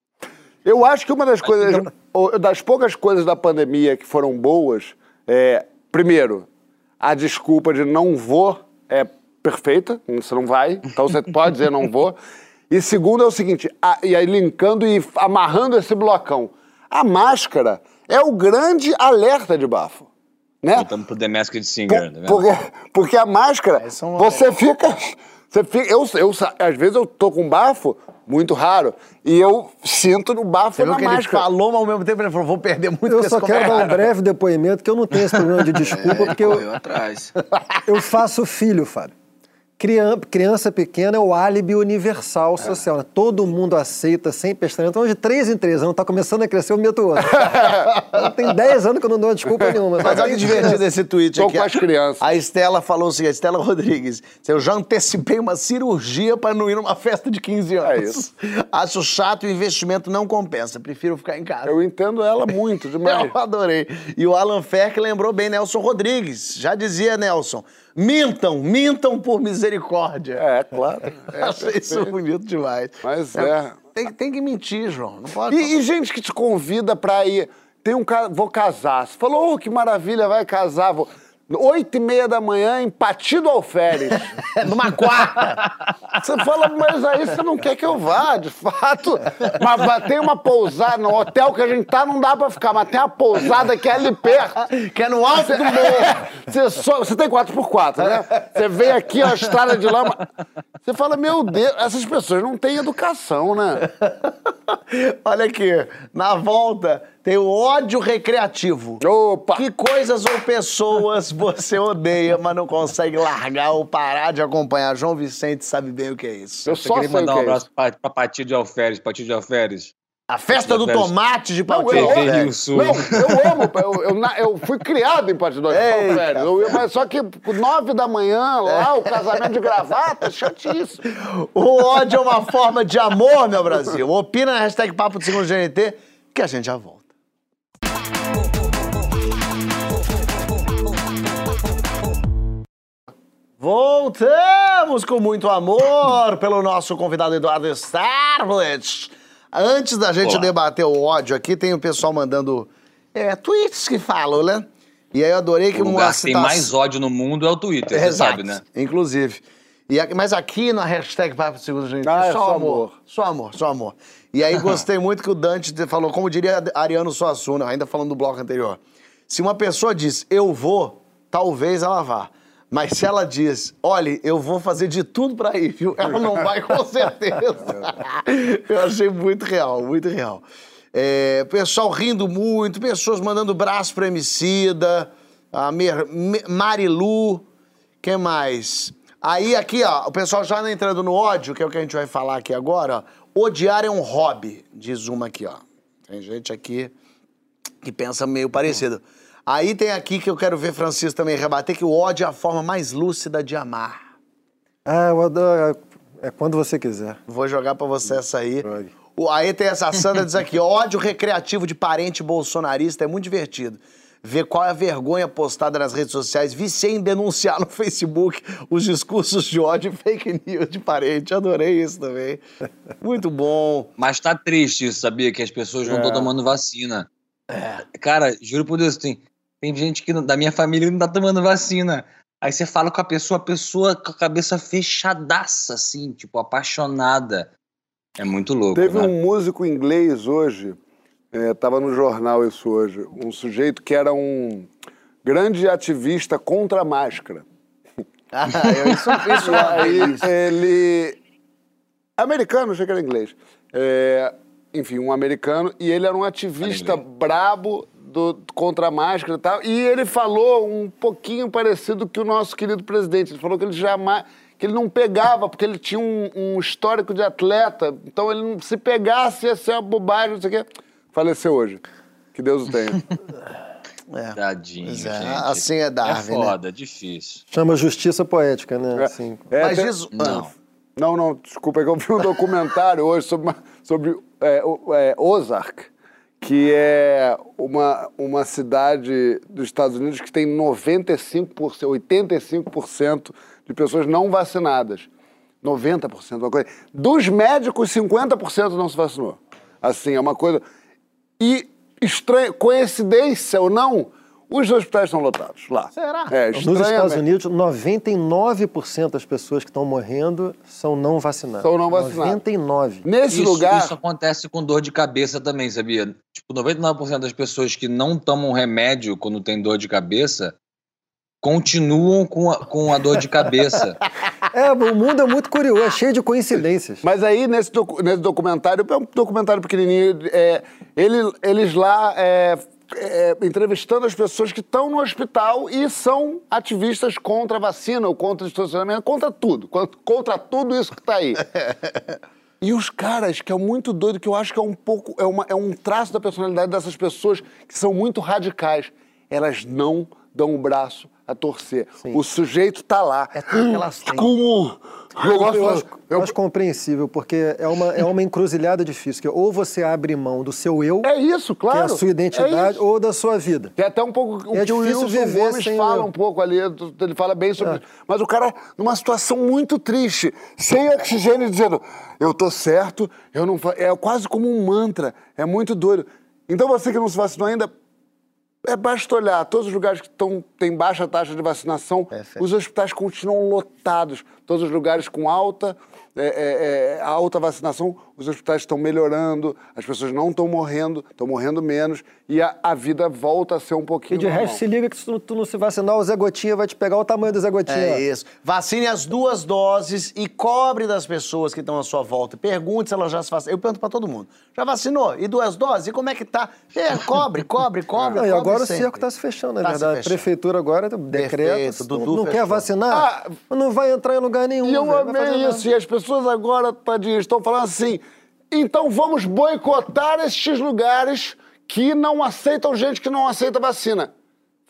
Speaker 5: Eu acho que uma das coisas,
Speaker 6: então-
Speaker 5: das poucas coisas da pandemia que foram boas, é, primeiro, a desculpa de não vou é perfeita, você não vai, então você pode dizer não vou. E segundo é o seguinte, a- e aí linkando e amarrando esse blocão, a máscara é o grande alerta de bafo, né?
Speaker 6: Voltando pro The Masked Singer, tá vendo?
Speaker 5: Porque, porque a máscara,
Speaker 4: é uma-
Speaker 5: você fica. Você fica eu, eu, às vezes eu tô com bafo, muito raro, e eu sinto no bafo
Speaker 4: Você
Speaker 5: na
Speaker 4: que ele
Speaker 5: máscara.
Speaker 4: falou, mas ao mesmo tempo ele falou, vou perder muito
Speaker 3: Eu só quero dar um breve depoimento que eu não tenho esse problema de [laughs] desculpa, porque eu,
Speaker 2: atrás. [laughs]
Speaker 3: eu faço filho, Fábio. Criança, pequena é o álibi universal social. né? Todo mundo aceita sem pestanejar. Então, de três em três anos, tá começando a crescer, [laughs] eu meto outro. Tenho 10 anos que eu não dou desculpa nenhuma.
Speaker 4: Mas olha que divertido esse tweet
Speaker 5: Tô
Speaker 4: aqui.
Speaker 5: com as crianças.
Speaker 4: A Estela falou o seguinte, a Estela Rodrigues, eu já antecipei uma cirurgia para não ir numa festa de 15 anos.
Speaker 5: É isso. [laughs]
Speaker 4: Acho chato e o investimento não compensa, prefiro ficar em casa.
Speaker 5: Eu entendo ela muito [laughs] demais.
Speaker 4: Eu adorei. E o Alan Ferk lembrou bem Nelson Rodrigues. Já dizia Nelson, mintam, mintam por misericórdia.
Speaker 5: É, claro. [laughs] É,
Speaker 4: Achei isso bonito demais.
Speaker 5: Mas é.
Speaker 4: Tem, tem que mentir, João. Não pode.
Speaker 5: E, e gente que te convida pra ir. Tem um cara, vou casar. Você falou, oh, que maravilha, vai casar. Vou... Oito e meia da manhã, em Pati do Alferes. [laughs]
Speaker 4: Numa quarta.
Speaker 5: Você fala, mas aí você não quer que eu vá, de fato. Mas tem uma pousada, no hotel que a gente tá, não dá pra ficar, mas tem uma pousada que é ali perto.
Speaker 4: que é no alto do [laughs] morro.
Speaker 5: Você, só, você tem 4x4, né? Você vem aqui, ó, estrada de lama. Você fala, meu Deus, essas pessoas não têm educação, né? [laughs]
Speaker 4: Olha aqui, na volta tem o ódio recreativo.
Speaker 5: Opa!
Speaker 4: Que coisas ou pessoas você odeia, mas não consegue largar ou parar de acompanhar? João Vicente sabe bem o que é isso.
Speaker 5: Eu
Speaker 6: Você
Speaker 5: só
Speaker 6: queria
Speaker 5: sei o
Speaker 6: mandar
Speaker 5: que
Speaker 6: um
Speaker 5: é
Speaker 6: abraço
Speaker 5: isso.
Speaker 6: pra, pra Pati de Alferes, Pati de Alferes.
Speaker 4: A festa do
Speaker 6: Alferes.
Speaker 4: tomate de
Speaker 5: Não,
Speaker 4: Pati.
Speaker 5: eu,
Speaker 6: TV
Speaker 5: é,
Speaker 6: Rio Sul.
Speaker 5: não, eu [laughs] amo, eu, eu, eu fui criado em Pati do
Speaker 4: Eita,
Speaker 5: Alferes. Eu- Mas só que nove da manhã, lá, o casamento de gravata, chatíssimo.
Speaker 4: O ódio é uma forma de amor, meu Brasil. Opina na hashtag Papo do Segundo GNT que a gente já volta. Voltamos com muito amor pelo nosso convidado Eduardo Starlet. Antes da gente
Speaker 6: Olá.
Speaker 4: debater o ódio aqui, tem o pessoal mandando é, tweets que falam, né? E aí eu adorei que
Speaker 6: O lugar
Speaker 4: uma
Speaker 6: que tem mais ódio no mundo é o Twitter, você
Speaker 4: Exato,
Speaker 6: sabe, né?
Speaker 4: Inclusive. E aqui- mas aqui na hashtag Papo Segundo Gente,
Speaker 5: Ah, é
Speaker 4: só,
Speaker 5: só
Speaker 4: amor.
Speaker 5: amor.
Speaker 4: Só amor, só amor. E aí gostei muito que o Dante falou, como diria Ariano Suassuna, ainda falando do bloco anterior. Se uma pessoa diz, eu vou, talvez ela vá. Mas se ela diz, olha, eu vou fazer de tudo pra ir, viu? Ela não vai com [laughs] certeza. eu achei muito real, muito real. É, pessoal rindo muito, pessoas mandando braço pra Emicida, a Mer, Me- Marilu, que mais? Aí aqui, ó, o pessoal já entrando no ódio, que é o que a gente vai falar aqui agora, ó. Odiar é um hobby, diz uma aqui, ó. Tem gente aqui que pensa meio parecido. Aí tem aqui que eu quero ver Francisco também rebater que o ódio é a forma mais lúcida de amar.
Speaker 3: Ah, eu adoro. É quando você quiser.
Speaker 4: Vou jogar pra você essa aí.
Speaker 3: Jogue.
Speaker 4: O- Aí tem essa Sandra diz aqui, ódio recreativo de parente bolsonarista é muito divertido. Ver qual é a vergonha postada nas redes sociais. Viciei em denunciar no Facebook os discursos de ódio e fake news de parente. Adorei isso também. Muito bom.
Speaker 6: Mas tá triste isso, sabia? Que as pessoas não estão
Speaker 5: É.
Speaker 6: tomando vacina. Cara, juro por Deus, tem, tem gente que não- da minha família que não tá tomando vacina. Aí você fala com a pessoa, a pessoa com a cabeça fechadaça, assim, tipo, apaixonada. É muito louco,
Speaker 5: Teve
Speaker 6: né?
Speaker 5: um músico inglês hoje, estava no jornal isso hoje, um sujeito que era um grande ativista contra a máscara. [laughs]
Speaker 4: Ah, eu- isso, isso
Speaker 5: E
Speaker 4: é
Speaker 5: aí ele. Americano, achei que era inglês. É, enfim, um americano, e ele era um ativista brabo do, contra a máscara e tal. E ele falou um pouquinho parecido que o nosso querido presidente. Ele falou que ele jamais. que ele não pegava, porque ele tinha um, um histórico de atleta. Então ele não se pegasse ia ser uma bobagem, não sei o quê. Faleceu hoje. Que Deus o tenha. [laughs]
Speaker 4: É.
Speaker 6: Tadinho,
Speaker 4: Pois é,
Speaker 6: gente.
Speaker 4: assim é Darwin,
Speaker 6: É
Speaker 4: né?
Speaker 6: foda, difícil.
Speaker 3: Chama justiça poética, né? Assim.
Speaker 5: É,
Speaker 4: Mas
Speaker 5: tem-
Speaker 4: diz...
Speaker 6: Não.
Speaker 5: Não, não, desculpa, é que eu vi um documentário hoje sobre, uma- sobre é, é, Ozark, que é uma, uma cidade dos Estados Unidos que tem 95%, 85% de pessoas não vacinadas. 90%, uma coisa. Dos médicos, 50% não se vacinou. Assim, é uma coisa. E estranha, coincidência ou não, os hospitais estão lotados lá.
Speaker 4: Será?
Speaker 5: É,
Speaker 3: Nos Estados. Unidos, 99% das pessoas que estão morrendo são não vacinadas.
Speaker 5: São não vacinadas.
Speaker 3: 99%.
Speaker 5: Nesse
Speaker 6: Isso,
Speaker 5: lugar.
Speaker 6: isso acontece com dor de cabeça também, sabia? Tipo, 99% das pessoas que não tomam remédio quando tem dor de cabeça continuam com a, com a dor de cabeça. [laughs]
Speaker 3: É, o mundo é muito curioso, é cheio de coincidências.
Speaker 5: Mas aí, nesse, docu- nesse documentário, é um documentário pequenininho, é, ele- eles lá é, é, entrevistando as pessoas que estão no hospital e são ativistas contra a vacina, ou contra o estacionamento, contra tudo, contra, contra tudo isso que está aí. [laughs] E os caras, que é muito doido, que eu acho que é um pouco, é, uma- é um traço da personalidade dessas pessoas que são muito radicais. Elas não dão o braço a torcer. O sujeito tá lá.
Speaker 4: É tudo que elas têm.
Speaker 5: Como?
Speaker 3: Eu, eu acho, eu acho compreensível, porque é uma, é uma encruzilhada difícil, que ou você abre mão do seu eu,
Speaker 5: É isso,
Speaker 3: que é
Speaker 5: claro.
Speaker 3: a sua
Speaker 5: É
Speaker 3: identidade,
Speaker 5: isso.
Speaker 3: ou da sua vida.
Speaker 5: Tem até um pouco o
Speaker 3: É
Speaker 5: que o
Speaker 3: difícil
Speaker 5: Wilson
Speaker 3: viver
Speaker 5: Gomes fala
Speaker 3: o-
Speaker 5: um pouco ali, ele fala bem sobre
Speaker 3: É.
Speaker 5: isso. Mas o cara, numa situação muito triste, sem oxigênio, dizendo, eu tô certo, eu não... fa-" É quase como um mantra, é muito doido. Então você que não se vacinou ainda, é basta olhar, todos os lugares que têm baixa taxa de vacinação,
Speaker 4: Perfeito.
Speaker 5: os hospitais continuam lotados. Todos os lugares com alta, é, é, é, alta vacinação, os hospitais estão melhorando, as pessoas não estão morrendo, estão morrendo menos, e a, a vida volta a ser um pouquinho
Speaker 3: E de
Speaker 5: normal.
Speaker 3: resto, se liga que se tu, tu não se vacinar, o Zé Gotinha vai te pegar o tamanho do Zé Gotinha.
Speaker 4: É isso. Vacine as duas doses e cobre das pessoas que estão à sua volta. Pergunte se elas já se vacinaram. Eu pergunto pra todo mundo. Já vacinou? E duas doses? E como é que tá? É, cobre, cobre, cobre.
Speaker 3: Não, e
Speaker 4: cobre
Speaker 3: agora o cerco está se fechando, na
Speaker 4: Tá se
Speaker 3: verdade. A prefeitura agora se
Speaker 4: Dudu
Speaker 3: não, não quer vacinar, não vai entrar em lugar nenhum.
Speaker 5: E eu
Speaker 3: fazer
Speaker 5: amei
Speaker 3: nada.
Speaker 5: isso, e as pessoas agora, tadinhas, estão falando assim, então vamos boicotar estes lugares que não aceitam gente que não aceita vacina.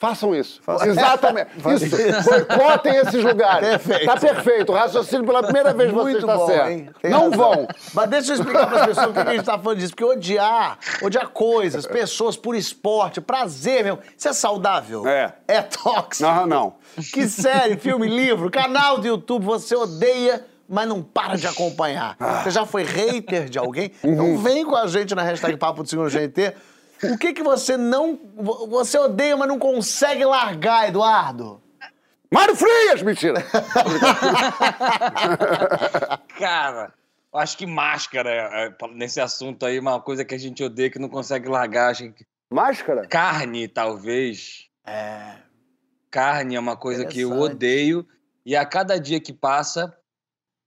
Speaker 5: Façam isso. Exatamente. [laughs] Isso. Boicotem esses lugares.
Speaker 4: Perfeito.
Speaker 5: Tá perfeito. O raciocínio pela primeira vez você
Speaker 4: Muito
Speaker 5: está
Speaker 4: bom,
Speaker 5: certo. não
Speaker 4: razão.
Speaker 5: vão.
Speaker 4: Mas deixa eu explicar para as pessoas por que a gente tá falando disso. Porque odiar, odiar coisas, pessoas por esporte, prazer mesmo, isso é saudável?
Speaker 5: É.
Speaker 4: É tóxico?
Speaker 5: Não, não.
Speaker 4: Que série, filme, livro, canal do YouTube você odeia, mas não para de acompanhar. Você já foi hater de alguém? [laughs] Então vem com a gente na hashtag Papo do Segundo GNT. O que que você não... vo- Você odeia, mas não consegue largar, Eduardo?
Speaker 5: Mário Frias, mentira. [laughs]
Speaker 6: Cara, eu acho que máscara, é, é, nesse assunto aí, uma coisa que a gente odeia que não consegue largar. Acho que
Speaker 5: Máscara?
Speaker 6: carne, talvez.
Speaker 4: É...
Speaker 6: Carne é uma coisa que eu odeio. E a cada dia que passa,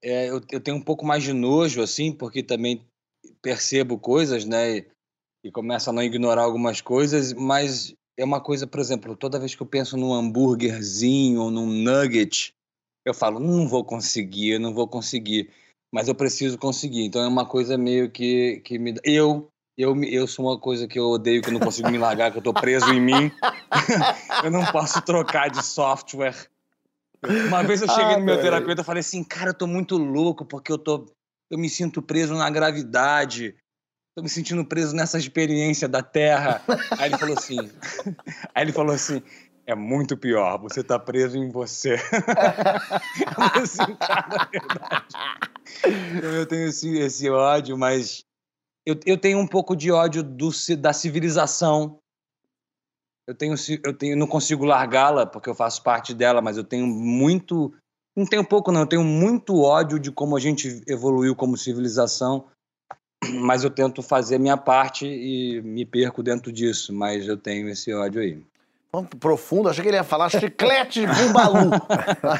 Speaker 6: é, eu, eu tenho um pouco mais de nojo, assim, porque também percebo coisas, né? E, e começo a não ignorar algumas coisas, mas é uma coisa, por exemplo, toda vez que eu penso num hambúrguerzinho ou num nugget, eu falo, não vou conseguir, não vou conseguir. Mas eu preciso conseguir. Então é uma coisa meio que, que me. Eu, eu, eu sou uma coisa que eu odeio, que eu não consigo me largar, que eu tô preso em mim. [laughs] eu não posso trocar de software. Uma vez eu cheguei
Speaker 5: Ah,
Speaker 6: no meu terapeuta e falei assim, cara, eu tô muito louco porque eu tô. Eu me sinto preso na gravidade. Tô me sentindo preso nessa experiência da Terra. Aí ele falou assim. [laughs] Aí ele falou assim. É muito pior, você tá preso em você. [laughs] Eu assim, cara, é verdade. Então eu tenho esse, esse ódio, mas eu, eu tenho um pouco de ódio do, da civilização. Eu tenho, eu tenho, não consigo largá-la porque eu faço parte dela, mas eu tenho muito, não tenho pouco não, eu tenho muito ódio de como a gente evoluiu como civilização. Mas eu tento fazer a minha parte e me perco dentro disso, mas eu tenho esse ódio aí.
Speaker 4: Profundo, achei que ele ia falar chiclete de bumbalu. [laughs]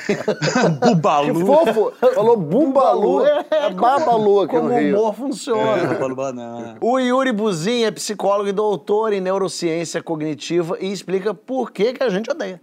Speaker 5: Que
Speaker 6: Bubalu.
Speaker 5: fofo. Falou bumbalu.
Speaker 4: É,
Speaker 5: É babalu aqui
Speaker 4: Como
Speaker 5: no
Speaker 4: o
Speaker 5: Rio.
Speaker 4: humor funciona.
Speaker 6: Banana.
Speaker 4: O Yuri Buzin é psicólogo e doutor em neurociência cognitiva e explica por que, que a gente odeia.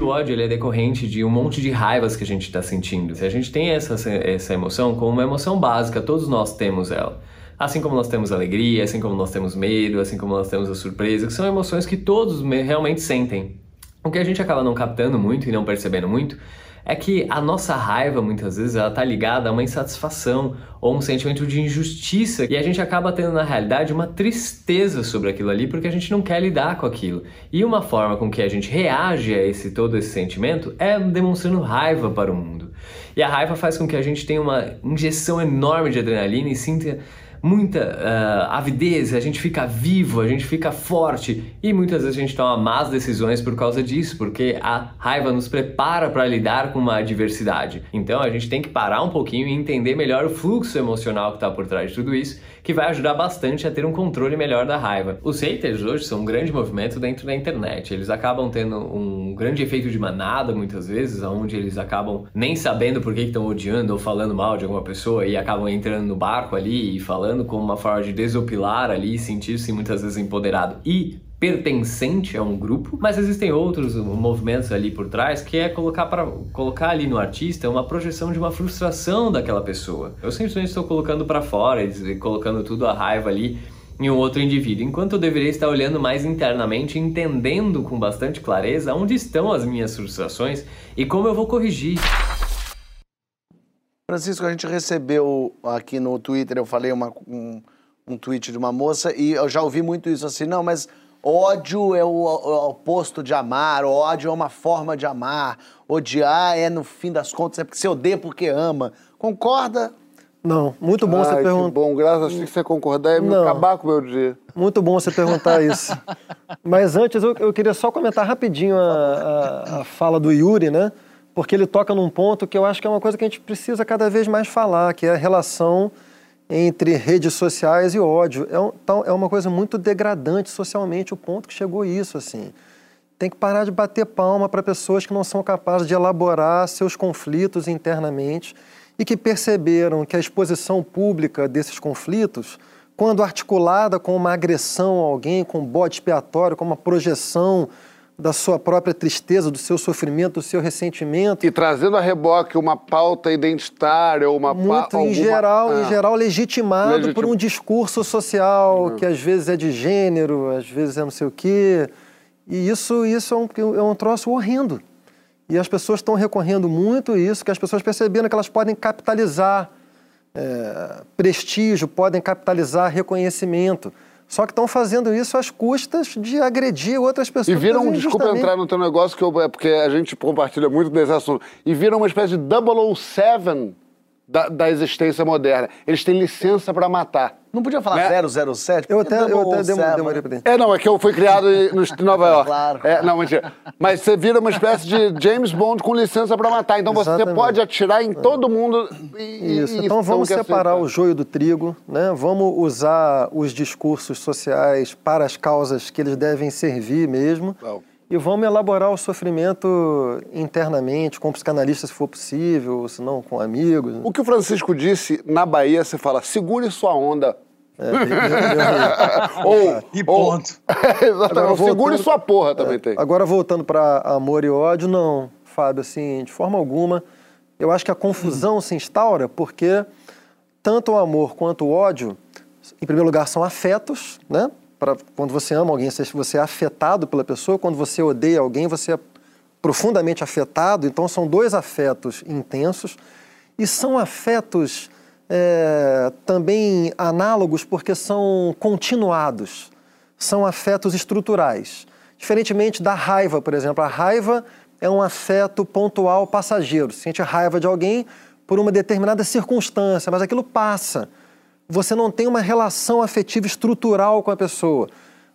Speaker 7: O ódio ele é decorrente de um monte de raivas que a gente está sentindo. Se a gente tem essa, essa emoção como uma emoção básica, todos nós temos ela. Assim como nós temos alegria, assim como nós temos medo, assim como nós temos a surpresa, que são emoções que todos me- realmente sentem. O que a gente acaba não captando muito e não percebendo muito é que a nossa raiva muitas vezes ela tá ligada a uma insatisfação ou um sentimento de injustiça e a gente acaba tendo na realidade uma tristeza sobre aquilo ali porque a gente não quer lidar com aquilo. E uma forma com que a gente reage a esse todo esse sentimento é demonstrando raiva para o mundo. E a raiva faz com que a gente tenha uma injeção enorme de adrenalina e sinta muita uh, avidez, a gente fica vivo, a gente fica forte e muitas vezes a gente toma más decisões por causa disso, porque a raiva nos prepara para lidar com uma adversidade. Então a gente tem que parar um pouquinho e entender melhor o fluxo emocional que está por trás de tudo isso, que vai ajudar bastante a ter um controle melhor da raiva. Os haters hoje são um grande movimento dentro da internet, eles acabam tendo um grande efeito de manada muitas vezes, onde eles acabam nem sabendo por que estão odiando ou falando mal de alguma pessoa e acabam entrando no barco ali e falando como uma forma de desopilar ali, sentir-se muitas vezes empoderado e pertencente a um grupo, mas existem outros movimentos ali por trás que é colocar para colocar ali no artista uma projeção de uma frustração daquela pessoa. Eu simplesmente estou colocando para fora e colocando tudo a raiva ali em um outro indivíduo, enquanto eu deveria estar olhando mais internamente, entendendo com bastante clareza onde estão as minhas frustrações e como eu vou corrigir.
Speaker 4: Francisco, a gente recebeu aqui no Twitter, eu falei uma, um, um tweet de uma moça e eu já ouvi muito isso assim, não, mas ódio é o, o oposto de amar, ódio é uma forma de amar, odiar é, no fim das contas, é porque você odeia porque ama. Concorda?
Speaker 3: Não, muito bom
Speaker 5: Ai,
Speaker 3: você perguntar.
Speaker 5: bom, graças a Deus que você concordar e me acabar com o meu dia.
Speaker 3: Muito bom você perguntar [laughs] isso. Mas antes eu, eu queria só comentar rapidinho a, a- a fala do Yuri, né? Porque ele toca num ponto que eu acho que é uma coisa que a gente precisa cada vez mais falar, que é a relação entre redes sociais e ódio. É, um- tal- é uma coisa muito degradante socialmente, o ponto que chegou isso, assim. Tem que parar de bater palma para pessoas que não são capazes de elaborar seus conflitos internamente e que perceberam que a exposição pública desses conflitos, quando articulada com uma agressão a alguém, com um bode expiatório, com uma projeção da sua própria tristeza, do seu sofrimento, do seu ressentimento,
Speaker 5: E trazendo a reboque uma pauta identitária ou uma
Speaker 3: muito
Speaker 5: pa-
Speaker 3: em
Speaker 5: alguma-
Speaker 3: geral, em
Speaker 5: Ah.
Speaker 3: geral legitimado
Speaker 5: Legitim-
Speaker 3: por um discurso social que às vezes é de gênero, às vezes é não sei o quê. E isso, isso é, um, é um troço horrendo. E as pessoas estão recorrendo muito a isso, que as pessoas perceberam que elas podem capitalizar é, prestígio, podem capitalizar reconhecimento. Só que estão fazendo isso às custas de agredir outras pessoas.
Speaker 5: E viram, desculpa entrar no teu negócio, que eu- é porque a gente compartilha muito desse assunto, e viram uma espécie de 007 da, da existência moderna. Eles têm licença para matar.
Speaker 4: Não podia falar
Speaker 5: Né?
Speaker 4: 007?
Speaker 3: Eu até, eu até
Speaker 4: 007,
Speaker 3: demo- demorei para
Speaker 5: É, não, é que eu fui criado em no- em Nova [laughs] York.
Speaker 4: Claro.
Speaker 5: É, não, mentira. Mas você vira uma espécie de James Bond com licença para matar. Então você
Speaker 3: Exatamente.
Speaker 5: pode atirar em todo mundo. E,
Speaker 3: Isso,
Speaker 5: e
Speaker 3: então vamos
Speaker 5: quer
Speaker 3: separar o joio do trigo, né? Vamos usar os discursos sociais para as causas que eles devem servir mesmo.
Speaker 5: Não.
Speaker 3: E vamos elaborar o sofrimento internamente, com psicanalistas se for possível, ou se não com amigos.
Speaker 5: O que o Francisco disse na Bahia, você fala, segure sua onda.
Speaker 3: É, bem- bem- bem- [laughs]
Speaker 5: Ou,
Speaker 6: E
Speaker 5: ou-
Speaker 6: ponto. [laughs]
Speaker 5: Exatamente.
Speaker 3: Agora,
Speaker 5: Segure
Speaker 3: voltando-
Speaker 5: sua porra também tem.
Speaker 3: Agora voltando para amor e ódio, não, Fábio, assim, de forma alguma. Eu acho que a confusão se instaura porque tanto o amor quanto o ódio, em primeiro lugar, são afetos, né? Quando você ama alguém, você, é afetado pela pessoa. Quando você odeia alguém, você é profundamente afetado. Então, são dois afetos intensos. E são afetos é, também análogos porque são continuados. São afetos estruturais. Diferentemente da raiva, por exemplo. A raiva é um afeto pontual passageiro. Sente raiva de alguém por uma determinada circunstância, mas aquilo passa. Você não tem uma relação afetiva estrutural com a pessoa.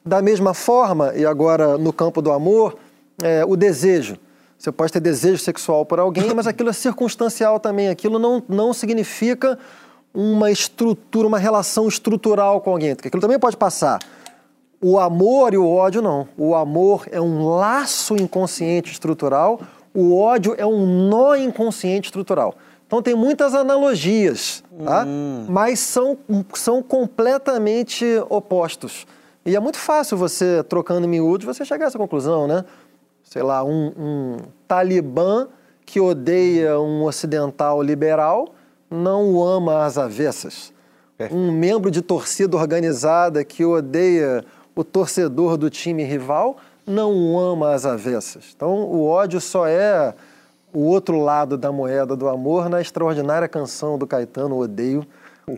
Speaker 3: Da mesma forma, e agora no campo do amor, é, o desejo. Você pode ter desejo sexual por alguém, mas [coughs] aquilo é circunstancial também. Aquilo não, não significa uma estrutura, uma relação estrutural com alguém. Porque aquilo também pode passar. O amor e o ódio não. O amor é um laço inconsciente estrutural, o ódio é um nó inconsciente estrutural. Então tem muitas analogias, tá? mas são, são completamente opostos. E é muito fácil você, trocando em miúdos, você chegar a essa conclusão, né? Sei lá, um, um talibã que odeia um ocidental liberal não o ama às avessas. Um membro de torcida organizada que odeia o torcedor do time rival não ama as avessas. Então, o ódio só é o outro lado da moeda do amor na extraordinária canção do Caetano, Odeio,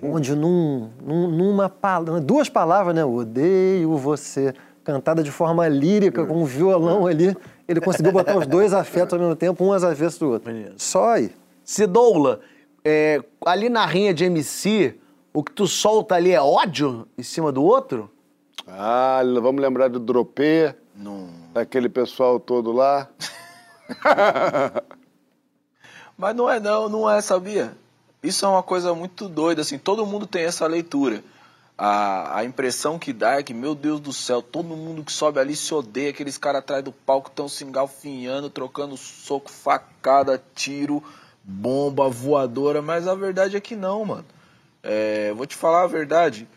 Speaker 3: onde num, num- numa palavra, duas palavras, né? Odeio você, cantada de forma lírica, com um violão ali, ele conseguiu botar os dois afetos ao mesmo tempo, um às avessas do outro. Só aí.
Speaker 4: Cidoula, é, ali na rinha de MC, o que tu solta ali é ódio em cima do outro?
Speaker 5: Ah, vamos lembrar do Dropê,
Speaker 2: Não.
Speaker 5: daquele pessoal todo lá. [laughs]
Speaker 2: Mas não é não, não é, sabia? Isso é uma coisa muito doida, assim, todo mundo tem essa leitura. A, a impressão que dá é que, meu Deus do céu, todo mundo que sobe ali se odeia, aqueles caras atrás do palco estão se engalfinhando, trocando soco, facada, tiro, bomba, voadora, mas a verdade é que não, mano. É, vou te falar a verdade,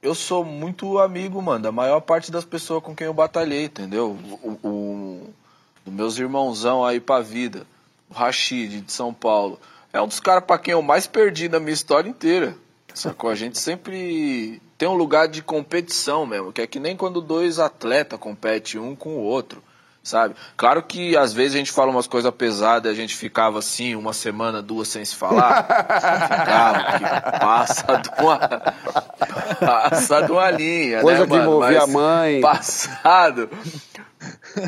Speaker 2: eu sou muito amigo, mano, da maior parte das pessoas com quem eu batalhei, entendeu? O, o- os meus irmãozão aí pra vida, o Rashid de São Paulo, é um dos caras pra quem eu mais perdi na minha história inteira. Sacou? A gente sempre tem um lugar de competição mesmo, que é que nem quando dois atletas competem um com o outro, sabe? Claro que às vezes a gente fala umas coisas pesadas e a gente ficava assim, uma semana, duas sem se falar. ficava, que passa de uma, passa de uma linha,
Speaker 5: Coisa
Speaker 2: né,
Speaker 5: que
Speaker 2: mano?
Speaker 5: envolvia
Speaker 2: Mas
Speaker 5: a mãe.
Speaker 2: Passado.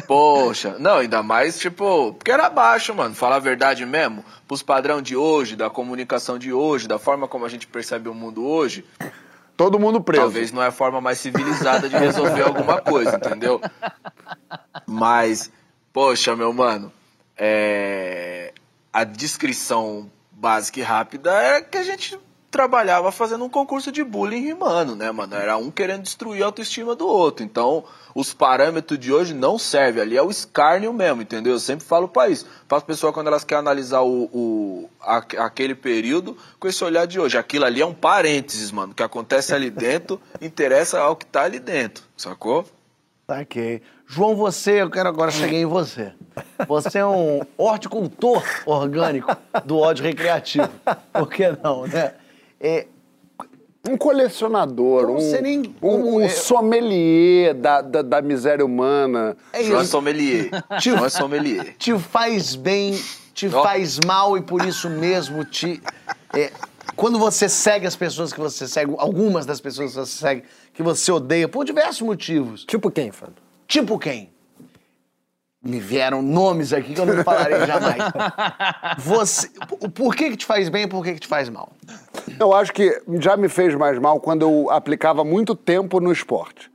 Speaker 2: Poxa, não, ainda mais, tipo, porque era baixo, mano. Falar a verdade mesmo, pros padrão de hoje, da comunicação de hoje, da forma como a gente percebe o mundo hoje,
Speaker 5: Todo mundo preso.
Speaker 2: talvez não é a forma mais civilizada de resolver alguma coisa, entendeu? Mas, poxa, meu mano, é... a descrição básica e rápida era que a gente trabalhava fazendo um concurso de bullying rimando, né, mano? Era um querendo destruir a autoestima do outro. Então, os parâmetros de hoje não servem. Ali é o escárnio mesmo, entendeu? Eu sempre falo pra isso. Para as pessoas, quando elas querem analisar o, o- a- aquele período com esse olhar de hoje. Aquilo ali é um parênteses, mano. O que acontece ali [laughs] dentro interessa ao que tá ali dentro, sacou?
Speaker 4: Ok. João, você, eu quero agora chegar em você. Você é um horticultor orgânico do ódio recreativo. Por que não, né? É,
Speaker 5: Um colecionador, um,
Speaker 4: nem
Speaker 5: um, um
Speaker 4: é.
Speaker 5: sommelier da, da, da miséria humana.
Speaker 4: é
Speaker 2: João é
Speaker 4: isso.
Speaker 2: sommelier. [laughs] João é sommelier.
Speaker 4: Te faz bem, te
Speaker 2: Ó.
Speaker 4: faz mal e por isso mesmo te. é, quando você segue as pessoas que você segue, algumas das pessoas que você segue, que você odeia, por diversos motivos.
Speaker 3: Tipo quem, Fábio?
Speaker 4: Tipo quem? Me vieram nomes aqui que eu não falarei jamais. [laughs] Você, por- que que te faz bem e por que que te faz mal?
Speaker 5: Eu acho que já me fez mais mal quando eu aplicava muito tempo no esporte.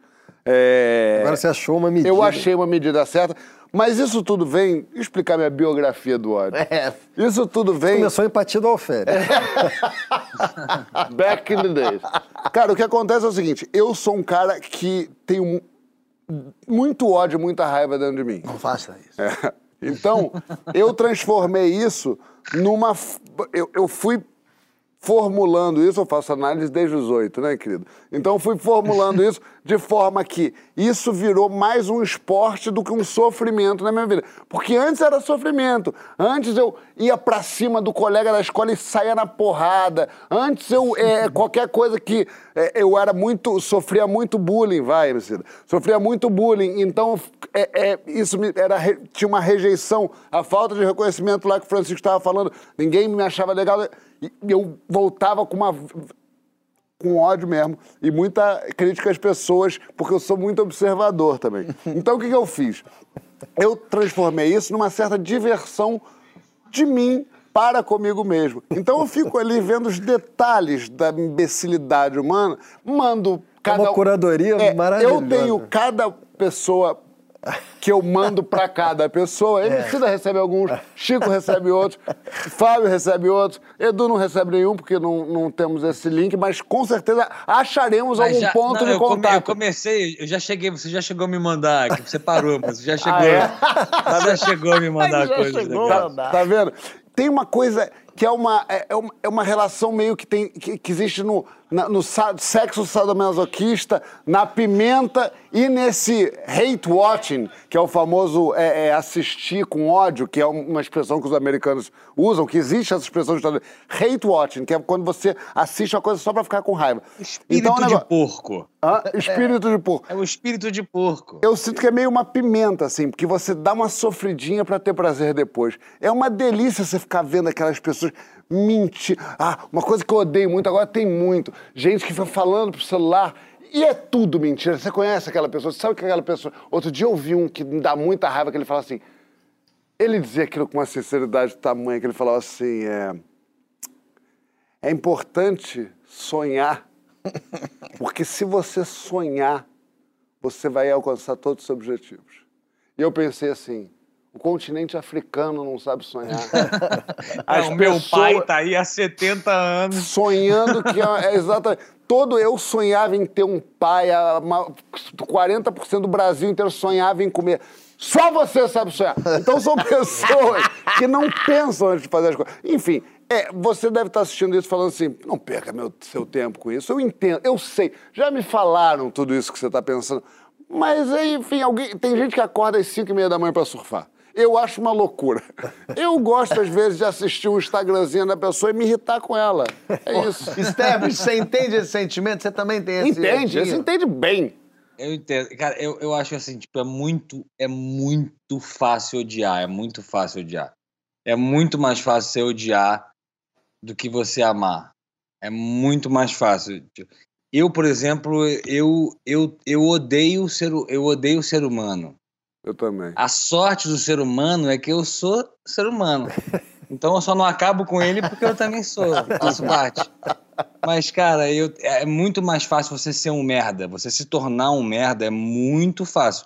Speaker 5: É,
Speaker 3: Agora você achou uma medida.
Speaker 5: Eu achei uma medida certa, mas isso tudo vem. Explicar minha biografia do ódio.
Speaker 4: É.
Speaker 5: Isso tudo vem.
Speaker 3: Começou a empatia do Alférez. [laughs]
Speaker 5: Back in the days. Cara, o que acontece é o seguinte: eu sou um cara que tem um- muito ódio, muita raiva dentro de mim.
Speaker 4: Não faça isso.
Speaker 5: É. Então, eu transformei isso numa. Eu, eu fui formulando isso, eu faço análise desde os oito, né, querido? Então, eu fui formulando isso de forma que isso virou mais um esporte do que um sofrimento na minha vida. Porque antes era sofrimento. Antes eu ia pra cima do colega da escola e saía na porrada. Antes eu. é, qualquer coisa que. é, eu era muito. sofria muito bullying, vai, Emicida. Sofria muito bullying. Então, é, é, isso me- era, tinha uma rejeição, a falta de reconhecimento lá que o Francisco estava falando. Ninguém me achava legal. E eu voltava com uma com ódio mesmo e muita crítica às pessoas, porque eu sou muito observador também. [laughs] Então o que, que eu fiz? Eu transformei isso numa certa diversão de mim para comigo mesmo. Então eu fico ali vendo os detalhes da imbecilidade humana, mando cada
Speaker 3: uma curadoria
Speaker 5: É,
Speaker 3: maravilhosa.
Speaker 5: Eu tenho cada pessoa que eu mando para cada pessoa. Emicida recebe alguns, Chico recebe outros, Fábio recebe outros, Edu não recebe nenhum porque não, não temos esse link, mas com certeza acharemos
Speaker 6: Mas
Speaker 5: algum
Speaker 6: já-
Speaker 5: ponto
Speaker 6: não,
Speaker 5: de
Speaker 6: eu come-
Speaker 5: contato.
Speaker 6: eu comecei, eu já cheguei, você já chegou a me mandar, que você parou, mas você já chegou.
Speaker 5: é?
Speaker 6: Mas já chegou a me mandar
Speaker 4: já
Speaker 6: coisas.
Speaker 4: chegou.
Speaker 5: Tá, tá vendo? Tem uma coisa que é uma, é, é uma, é uma relação meio que, tem, que, que existe no, na- no sexo sadomasoquista, na pimenta e nesse hate watching, que é o famoso é, é, assistir com ódio, que é um- uma expressão que os americanos usam, que existe essa expressão Unidos. Hate watching, que é quando você assiste uma coisa só pra ficar com raiva.
Speaker 6: Espírito
Speaker 5: o
Speaker 6: de
Speaker 5: negócio-
Speaker 6: porco.
Speaker 5: Hã? Espírito de porco.
Speaker 6: É o espírito de porco.
Speaker 5: Eu sinto que é meio uma pimenta, assim, porque você dá uma sofridinha pra ter prazer depois. É uma delícia você ficar vendo aquelas pessoas mentir. Ah, uma coisa que eu odeio muito, agora tem muito. Gente que fica falando pro celular. E é tudo mentira. Você conhece aquela pessoa, você sabe que aquela pessoa. Outro dia eu vi um que me dá muita raiva, que ele fala assim. Ele dizia aquilo com uma sinceridade tamanha, que ele falava assim: é, é importante sonhar, [laughs] porque se você sonhar, você vai alcançar todos os seus objetivos. E eu pensei assim: o continente africano não sabe sonhar. [laughs] As
Speaker 6: o meu pai tá aí há 70 anos.
Speaker 5: sonhando que é, exatamente. Todo eu sonhava em ter um pai, a ma- 40% do Brasil inteiro sonhava em comer. Só você sabe sonhar. Então são [laughs] pessoas que não pensam antes de fazer as coisas. Enfim, é, você deve estar assistindo isso falando assim: não perca meu, seu tempo com isso. Eu entendo, eu sei. Já me falaram tudo isso que você está pensando. Mas, enfim, alguém, tem gente que acorda às 5 e meia da manhã para surfar. Eu acho uma loucura. Eu gosto, às vezes, de assistir um Instagramzinho da pessoa e me irritar com ela. É isso.
Speaker 4: Esteves, você entende esse sentimento? Você também tem esse
Speaker 5: Entende? Você entende bem.
Speaker 6: Eu entendo. Cara, eu, eu acho assim, tipo, é muito, é muito fácil odiar. É muito fácil odiar. É muito mais fácil você odiar do que você amar. É muito mais fácil. Tipo, Eu, por exemplo, eu, eu, eu odeio ser, eu odeio o ser humano.
Speaker 5: Eu também.
Speaker 6: A sorte do ser humano é que eu sou ser humano. Então eu só não acabo com ele porque eu também sou, faço parte. Mas, cara, eu, é muito mais fácil você ser um merda. Você se tornar um merda é muito fácil.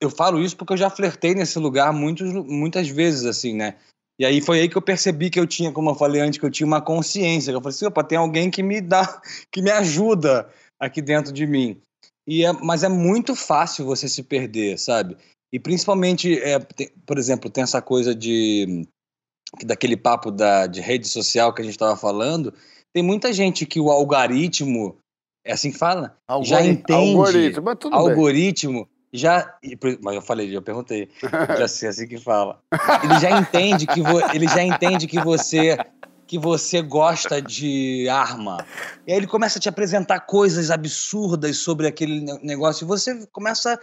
Speaker 6: Eu falo isso porque eu já flertei nesse lugar muitos, muitas vezes, assim, né? E aí foi aí que eu percebi que eu tinha, como eu falei antes, que eu tinha uma consciência. Eu falei assim, opa, tem alguém que me dá, que me ajuda aqui dentro de mim. E é, mas é muito fácil você se perder, sabe? E principalmente, é, tem- por exemplo, tem essa coisa de que daquele papo da, de rede social que a gente estava falando. Tem muita gente que o algoritmo, é assim que fala? Já
Speaker 4: Algoritmo.
Speaker 6: entende.
Speaker 5: Algoritmo, mas tudo bem.
Speaker 6: algoritmo já. e por- Mas eu falei, eu perguntei. [laughs] Já sei assim que fala. Ele já entende que vo- ele já entende que você que você gosta de arma. E aí ele começa a te apresentar coisas absurdas sobre aquele ne- negócio e você começa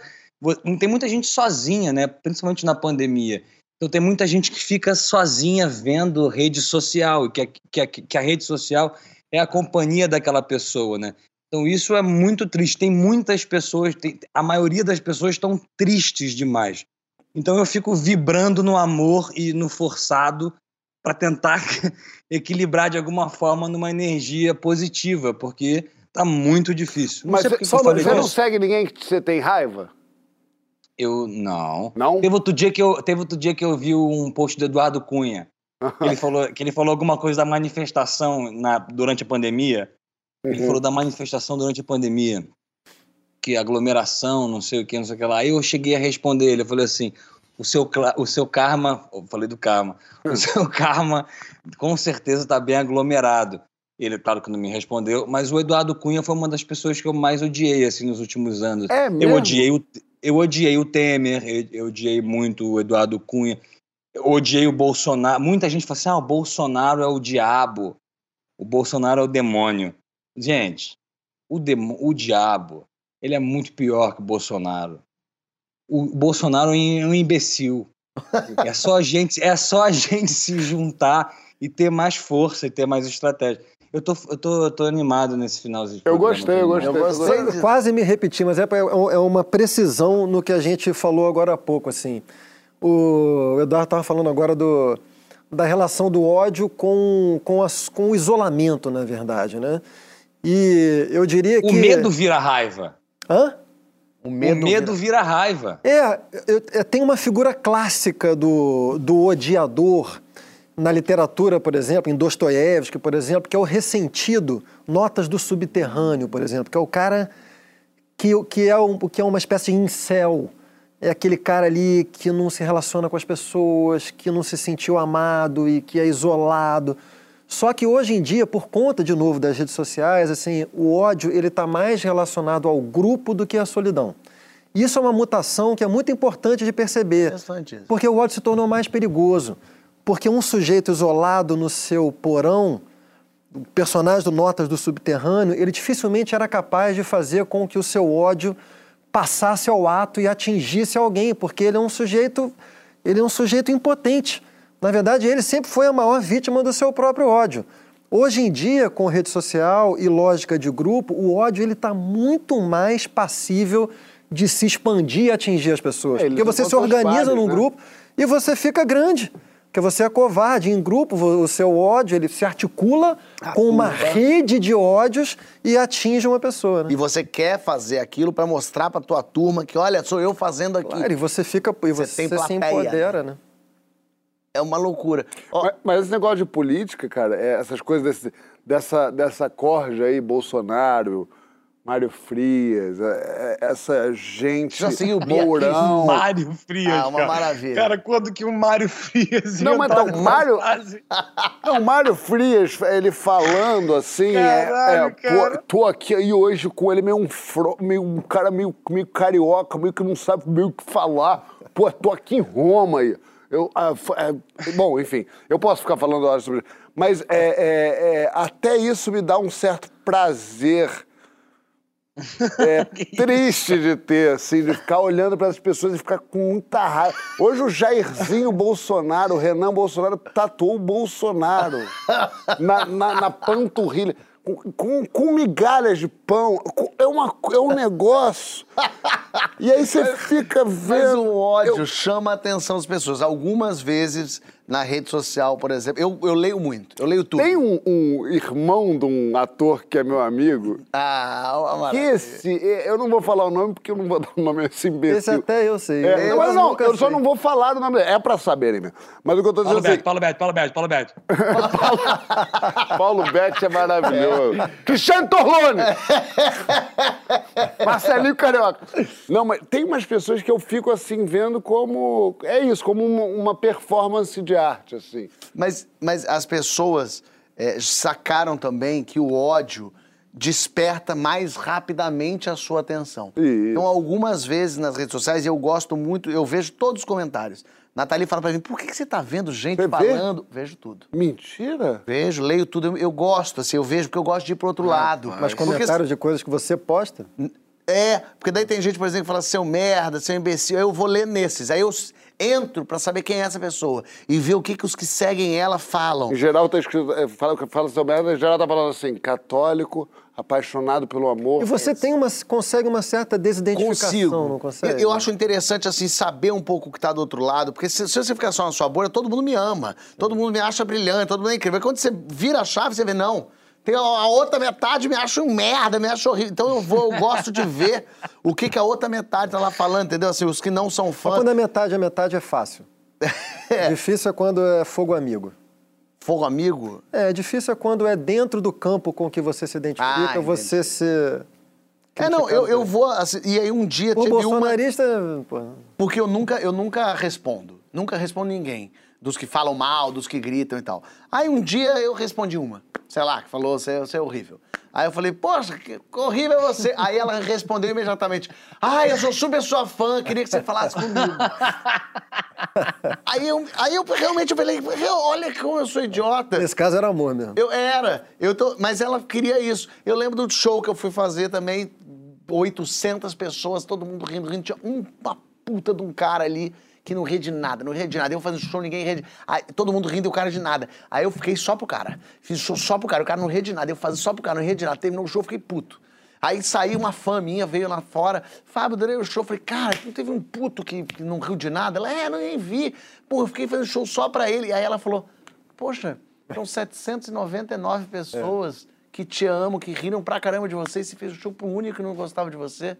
Speaker 6: tem muita gente sozinha, né? Principalmente na pandemia. Então tem muita gente que fica sozinha vendo rede social e que a, que que a rede social é a companhia daquela pessoa, né? Então isso é muito triste. Tem muitas pessoas, tem- a maioria das pessoas estão tristes demais. Então eu fico vibrando no amor e no forçado para tentar [laughs] equilibrar de alguma forma numa energia positiva, porque tá muito difícil. Não
Speaker 5: Mas só você não segue ninguém que você tem raiva?
Speaker 6: Eu não.
Speaker 5: Não?
Speaker 6: Teve outro dia que eu, teve outro dia que eu vi um post do Eduardo Cunha. que Ele [laughs] falou, que ele falou alguma coisa da manifestação na, durante a pandemia. Ele
Speaker 5: Uhum.
Speaker 6: falou da manifestação durante a pandemia. Que aglomeração, não sei o que, não sei o que lá. Aí eu cheguei a responder ele. Eu falei assim: o seu, o seu karma. Eu falei do karma. O seu [laughs] karma com certeza está bem aglomerado. Ele, claro que não me respondeu, mas o Eduardo Cunha foi uma das pessoas que eu mais odiei assim, nos últimos anos.
Speaker 5: É
Speaker 6: Eu
Speaker 5: mesmo?
Speaker 6: odiei o, eu odiei o Temer, eu, eu odiei muito o Eduardo Cunha, eu odiei o Bolsonaro. Muita gente fala assim: ah, o Bolsonaro é o diabo, o Bolsonaro é o demônio. Gente, o, demo, o diabo, ele é muito pior que o Bolsonaro. O Bolsonaro é um imbecil. É só a gente, é só a gente se juntar e ter mais força e ter mais estratégia. Eu tô, eu tô, eu tô animado nesse finalzinho. de
Speaker 5: Eu gostei, eu gostei. eu gostei.
Speaker 3: Quase me repeti, mas é, é- é uma precisão no que a gente falou agora há pouco, assim. O Eduardo estava falando agora do, da relação do ódio com, com, as- com o isolamento, na verdade, né? E eu diria que...
Speaker 6: O medo vira raiva.
Speaker 3: Hã?
Speaker 4: O
Speaker 6: O
Speaker 4: medo,
Speaker 6: medo vira raiva.
Speaker 3: É, eu- eu- tem uma figura clássica do, do odiador na literatura, por exemplo, em Dostoiévski, por exemplo, que é o ressentido, Notas do Subterrâneo, por exemplo, que é o cara que, que, é, um, que é uma espécie de incel. É aquele cara ali que não se relaciona com as pessoas, que não se sentiu amado e que é isolado. Só que hoje em dia, por conta de novo das redes sociais, assim, o ódio ele está mais relacionado ao grupo do que à solidão. Isso é uma mutação que é muito importante de perceber,
Speaker 4: isso.
Speaker 3: porque o ódio se tornou mais perigoso. Porque um sujeito isolado no seu porão, o personagem do Notas do Subterrâneo, ele dificilmente era capaz de fazer com que o seu ódio passasse ao ato e atingisse alguém, porque ele é um sujeito, ele é um sujeito impotente. Na verdade, ele sempre foi a maior vítima do seu próprio ódio. Hoje em dia, com rede social e lógica de grupo, o ódio ele está muito mais passível de se expandir e atingir as pessoas.
Speaker 5: É,
Speaker 3: porque você se organiza
Speaker 5: pares,
Speaker 3: num
Speaker 5: né?
Speaker 3: grupo e você fica grande. Porque você é covarde. Em grupo, o seu ódio ele se articula com uma rede de ódios e atinge uma pessoa. Né?
Speaker 4: E você quer fazer aquilo pra mostrar pra tua turma que, olha, sou eu fazendo aqui.
Speaker 3: Claro, e você fica. E
Speaker 4: Você
Speaker 3: você,
Speaker 4: tem
Speaker 3: se empodera, né?
Speaker 4: É uma loucura. Ó,
Speaker 5: Mas, mas esse negócio de política, cara, é essas coisas desse- dessa, dessa corja aí, Bolsonaro, Mário Frias, é- é- essa gente,
Speaker 4: Já seguiu
Speaker 5: Mourão... [laughs]
Speaker 6: Mário Frias,
Speaker 4: Ah, uma
Speaker 6: cara.
Speaker 4: maravilha.
Speaker 6: Cara, quando que o Mário Frias
Speaker 5: Não, mas então, Mário-? [laughs] Não, o Mário Frias, ele falando assim, é-
Speaker 6: Caralho,
Speaker 5: é,
Speaker 6: cara.
Speaker 5: pô, tô aqui aí hoje com ele meio um, fro, meio um cara meio, meio carioca, meio que não sabe meio o que falar. Pô, tô aqui em Roma aí. Eu, ah, é, bom, enfim, eu posso ficar falando horas sobre isso, mas é, é, é, até isso me dá um certo prazer é, [laughs] triste de ter, assim, de ficar olhando para as pessoas e ficar com muita raiva. Hoje o Jairzinho Bolsonaro, o Renan Bolsonaro, tatuou o Bolsonaro [laughs] na, na, na panturrilha. Com, com, migalhas de pão. Com- É, uma, é um negócio. [laughs] E aí você fica
Speaker 4: Mas
Speaker 5: vendo.
Speaker 4: o ódio
Speaker 5: Eu-
Speaker 4: chama a atenção das pessoas. Algumas vezes, na rede social, por exemplo, eu, eu leio muito, eu leio tudo.
Speaker 5: Tem um, um irmão de um ator que é meu amigo.
Speaker 4: Ah, maravilha.
Speaker 5: esse, eu não vou falar o nome porque eu não vou [laughs] dar o nome a esse imbecil.
Speaker 3: Esse até eu sei.
Speaker 5: É,
Speaker 3: Eu
Speaker 5: mas não, eu só
Speaker 3: sei.
Speaker 5: não vou falar o nome dele. É pra saberem mesmo. Mas o que eu tô
Speaker 6: Paulo
Speaker 5: dizendo
Speaker 6: Beto, Paulo Beto, Paulo Beto, Paulo Beto, Paulo [laughs]
Speaker 5: assim, Paulo Betti é maravilhoso. Cristiano Torlone! Marcelinho Carioca. Não, mas tem umas pessoas que eu fico assim vendo como. É isso, como uma, uma performance de arte, assim.
Speaker 4: Mas, mas as pessoas é, sacaram também que o ódio desperta mais rapidamente a sua atenção.
Speaker 5: Isso.
Speaker 4: Então, algumas vezes nas redes sociais, eu gosto muito, eu vejo todos os comentários. Nathalie fala pra mim, por que, que você tá vendo gente
Speaker 5: Você vê?
Speaker 4: falando? Vejo tudo.
Speaker 5: Mentira?
Speaker 4: Vejo, leio tudo, eu, eu gosto, assim, eu vejo porque eu gosto de ir pro outro lado.
Speaker 3: Mas
Speaker 4: Porque-
Speaker 3: comentários de coisas que você posta?
Speaker 4: É, porque daí tem gente, por exemplo, que fala seu merda, seu imbecil, aí eu vou ler nesses. Aí eu entro pra saber quem é essa pessoa e ver o que, que os que seguem ela falam.
Speaker 5: Em geral tá escrito. é, Fala, fala seu merda, em geral tá falando assim, católico, apaixonado pelo amor.
Speaker 3: E você tem uma, consegue uma certa desidentificação,
Speaker 4: Consigo.
Speaker 3: não consegue?
Speaker 4: Eu, eu acho interessante, assim, saber um pouco o que tá do outro lado, porque se, se você ficar só na sua bolha, todo mundo me ama, todo mundo me acha brilhante, todo mundo é incrível. Aí Quando você vira a chave, você vê, não. Tem a, a outra metade me acha um merda, me acha horrível. Então eu vou, eu gosto de ver o que, que a outra metade tá lá falando, entendeu? Assim, os que não são
Speaker 3: Mas
Speaker 4: fãs.
Speaker 3: quando é metade, a metade é fácil. [laughs] Difícil é quando é fogo amigo.
Speaker 4: Fogo amigo,
Speaker 3: É, difícil é quando é dentro do campo com que você se identifica,
Speaker 4: Ah,
Speaker 3: você se...
Speaker 4: É, não, eu, eu vou. assim, e aí um dia
Speaker 3: O
Speaker 4: teve uma.
Speaker 3: bolsonarista... pô,
Speaker 4: Porque eu nunca, eu nunca respondo. Nunca respondo ninguém. Dos que falam mal, dos que gritam e tal. Aí um dia eu respondi uma. Sei lá, que falou, você, você é horrível. Aí eu falei, poxa, que horrível é você. Aí ela respondeu imediatamente. Ai, eu sou super sua fã, queria que você falasse comigo. aí, eu, aí eu realmente eu falei, olha como eu sou idiota.
Speaker 3: Nesse caso era amor mesmo.
Speaker 4: Eu era, eu tô, mas ela queria isso. Eu lembro do show que eu fui fazer também, 800 pessoas, todo mundo rindo, rindo. Tinha uma puta de um cara ali que não ria de nada, não ria de nada. Eu fazendo show, ninguém ria de... Aí, todo mundo rindo e o cara de nada. Aí eu fiquei só pro cara. Fiz show só pro cara, o cara não ria de nada. Eu fazia só pro cara, não ria de nada. Terminou o show, fiquei puto. Aí saiu uma fã minha, veio lá fora. Fábio, adorei o show. Falei, cara, não teve um puto que, que não riu de nada? Ela, é, não nem vi. Pô, eu fiquei fazendo show só pra ele. Aí ela falou, poxa, são 799 pessoas que te amam, que riram pra caramba de você e você fez um show pro único que não gostava de você.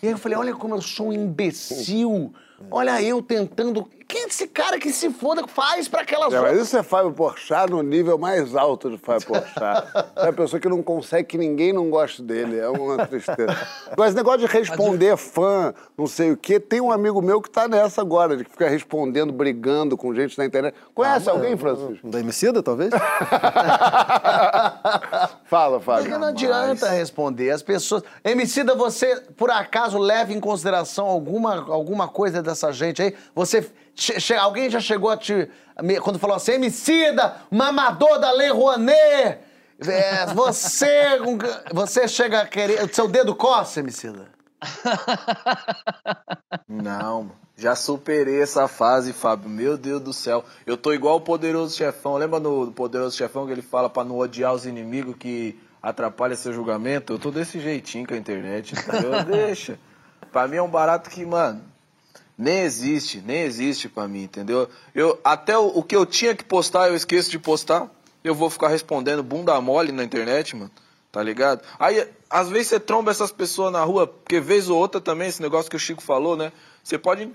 Speaker 4: E aí eu falei, olha como eu sou um imbecil. Olha eu tentando. Quem é esse cara que se foda faz pra aquelas
Speaker 5: É, mas isso é Fábio Porchat no nível mais alto de Fábio Porchat. [laughs] É a pessoa que não consegue que ninguém não goste dele. É uma tristeza. Mas negócio de responder fã, não sei o quê, tem um amigo meu que tá nessa agora, de que fica respondendo, brigando com gente na internet. Conhece alguém, Francisco?
Speaker 3: Da Emicida, talvez? [laughs]
Speaker 5: Fala,
Speaker 4: Porque
Speaker 5: Fábio.
Speaker 4: não adianta responder. As pessoas. Emicida, você por acaso leva em consideração alguma, alguma coisa dessa gente aí? Você. alguém já chegou a te. Quando falou assim, Emicida, mamador da Lei Rouanet! É, [laughs] você. Você chega a querer. Seu dedo coça, Emicida?
Speaker 2: Não, já superei essa fase, Fábio. Meu Deus do céu. Eu tô igual o Poderoso Chefão. Lembra no Poderoso Chefão que ele fala pra não odiar os inimigos que atrapalha seu julgamento? Eu tô desse jeitinho com a internet, entendeu? [laughs] Deixa. Pra mim é um barato que, mano, nem existe, nem existe pra mim, entendeu? Eu, até o, o que eu tinha que postar, eu esqueço de postar. Eu vou ficar respondendo bunda mole na internet, mano. Tá ligado? Aí, às vezes você tromba essas pessoas na rua, porque vez ou outra também, esse negócio que o Chico falou, né? Você pode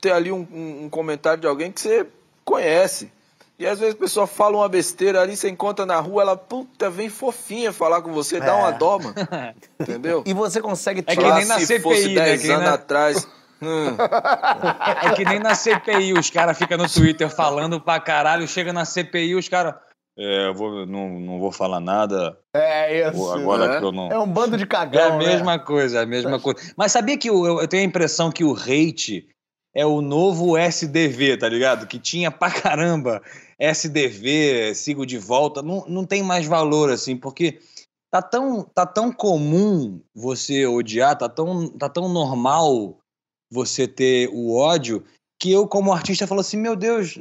Speaker 2: ter ali um, um- um comentário de alguém que você conhece. E às vezes a pessoa fala uma besteira ali, você encontra na rua, ela, puta, vem fofinha falar com você, dá uma dó, mano. [laughs] Entendeu?
Speaker 4: E você consegue
Speaker 6: É que
Speaker 4: tirar.
Speaker 6: nem na
Speaker 2: se
Speaker 6: CPI,
Speaker 2: fosse
Speaker 6: né?
Speaker 2: 10
Speaker 6: Que
Speaker 2: anos atrás. Hum,
Speaker 6: É que nem na CPI, os caras ficam no Twitter falando pra caralho, chega na CPI, os caras. É, eu vou, não, não vou falar nada.
Speaker 4: É isso.
Speaker 6: Agora
Speaker 2: né?
Speaker 6: que eu não.
Speaker 4: É um bando de
Speaker 6: É
Speaker 4: cagão.
Speaker 6: a
Speaker 4: né?
Speaker 6: mesma coisa, é a mesma coisa. Mas sabia que eu, eu- eu tenho a impressão que o hate é o novo SDV, tá ligado? Que tinha pra caramba SDV, sigo de volta, não, não tem mais valor, assim, porque tá tão, tá tão comum você odiar, tá tão, tá tão normal você ter o ódio, que eu, como artista, falo assim, meu Deus,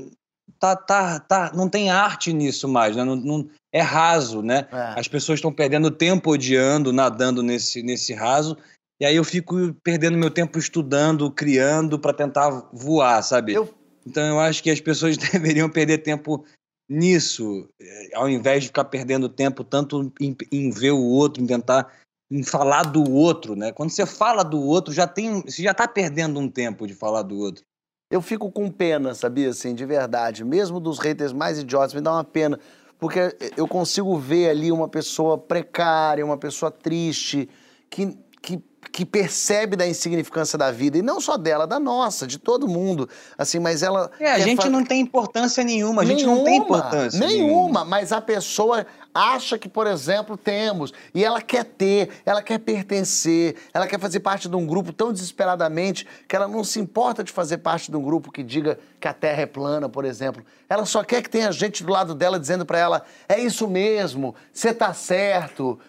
Speaker 6: tá, tá, tá, não tem arte nisso mais, né? Não, não- é raso, né?
Speaker 4: É.
Speaker 6: As pessoas estão perdendo tempo odiando, nadando nesse, nesse raso. E aí eu fico perdendo meu tempo estudando, criando para tentar voar, sabe?
Speaker 4: Eu-
Speaker 6: Então eu acho que as pessoas [laughs] deveriam perder tempo nisso, eh, ao invés de ficar perdendo tempo tanto em, em ver o outro, em tentar em falar do outro, né? Quando você fala do outro, já tem, você já tá perdendo um tempo de falar do outro.
Speaker 4: Eu fico com pena, sabia, assim, de verdade. Mesmo dos haters mais idiotas, me dá uma pena. Porque eu consigo ver ali uma pessoa precária, uma pessoa triste, que, que, que percebe da insignificância da vida. E não só dela, da nossa, de todo mundo. Assim, mas ela.
Speaker 6: É, a gente
Speaker 4: fa-
Speaker 6: não tem importância nenhuma, a gente não tem importância
Speaker 4: Nenhuma, mas a pessoa acha que, por exemplo, temos. E ela quer ter, ela quer pertencer, ela quer fazer parte de um grupo tão desesperadamente que ela não se importa de fazer parte de um grupo que diga que a Terra é plana, por exemplo. Ela só quer que tenha gente do lado dela dizendo pra ela: é isso mesmo, você tá certo.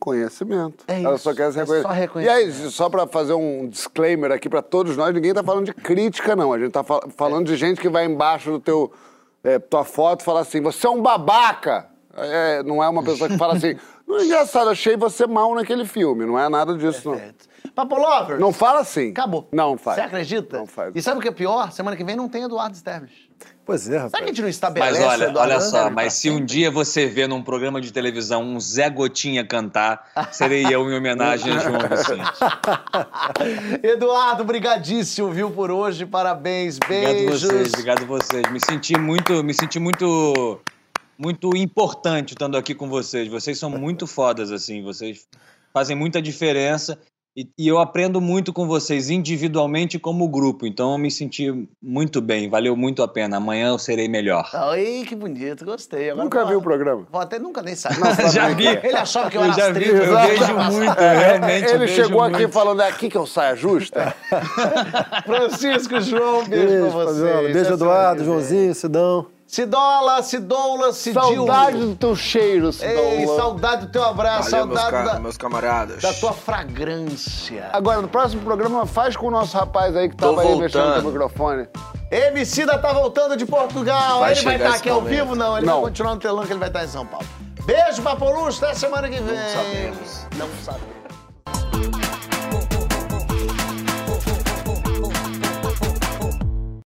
Speaker 5: Reconhecimento.
Speaker 4: É
Speaker 5: Ela
Speaker 4: isso,
Speaker 5: só quer ser
Speaker 4: é
Speaker 5: reconhecida.
Speaker 4: só
Speaker 5: E aí, só pra fazer um disclaimer aqui pra todos nós, ninguém tá falando de crítica, não. A gente tá fal- falando de gente que vai embaixo do teu é, tua foto e fala assim: você é um babaca. É, não é uma pessoa que fala assim, [laughs] não é engraçado, achei você mal naquele filme. Não é nada disso, não.
Speaker 4: Perfeito. Papo Lover,
Speaker 5: Não fala assim.
Speaker 4: acabou.
Speaker 5: Não faz.
Speaker 4: Você acredita?
Speaker 5: Não faz.
Speaker 4: E sabe o que é pior? Semana que vem não tem Eduardo Sterblich.
Speaker 3: Pois é, rapaz.
Speaker 4: Sabe que a gente não
Speaker 6: Mas
Speaker 4: estabelece
Speaker 6: olha,
Speaker 4: Eduardo
Speaker 6: olha só, mas se um dia você vê num programa de televisão um Zé Gotinha cantar, serei eu em homenagem a João [laughs] Vicente.
Speaker 4: Eduardo, brigadíssimo, viu, por hoje. Parabéns,
Speaker 6: Obrigado
Speaker 4: beijos.
Speaker 6: vocês, obrigado vocês. Me senti muito, me senti muito, muito importante estando aqui com vocês. Vocês são muito fodas, assim, vocês fazem muita diferença. E, e eu aprendo muito com vocês, individualmente como grupo. Então eu me senti muito bem, valeu muito a pena. Amanhã eu serei melhor.
Speaker 4: Ai, que bonito, gostei. Agora
Speaker 5: Nunca
Speaker 4: vou-
Speaker 5: vi o programa.
Speaker 4: Vou até nunca nem saber. [laughs]
Speaker 6: Já vi.
Speaker 4: Ele achava que eu,
Speaker 6: Eu
Speaker 4: era
Speaker 6: já
Speaker 4: as
Speaker 6: vi, eu vejo muito, realmente. eu
Speaker 5: Ele chegou aqui
Speaker 6: muito.
Speaker 5: falando, é aqui que eu saia justa? [laughs]
Speaker 4: Francisco, João, beijo,
Speaker 3: Beijo,
Speaker 4: pra vocês.
Speaker 3: Beijo, Eduardo. Joãozinho, Sidão.
Speaker 4: Cidola, Cidoula, Cidil.
Speaker 5: Saudade do teu cheiro,
Speaker 4: Ei,
Speaker 5: Cidola.
Speaker 4: saudade do teu abraço,
Speaker 2: valeu, meus,
Speaker 4: saudade
Speaker 2: ca-
Speaker 4: da,
Speaker 2: meus camaradas.
Speaker 4: da tua fragrância.
Speaker 5: Agora, no próximo programa, faz com o nosso rapaz aí que
Speaker 2: Tô
Speaker 5: tava aí mexendo
Speaker 2: voltando.
Speaker 5: com o microfone.
Speaker 4: Emicida tá voltando de Portugal.
Speaker 2: Vai
Speaker 4: ele vai estar
Speaker 2: esse
Speaker 4: aqui ao
Speaker 2: momento.
Speaker 4: vivo? Não, ele
Speaker 5: Não.
Speaker 4: vai continuar no telão que ele vai estar em São Paulo. Beijo, Papolucho, até semana que vem.
Speaker 2: sabemos.
Speaker 4: Não sabemos.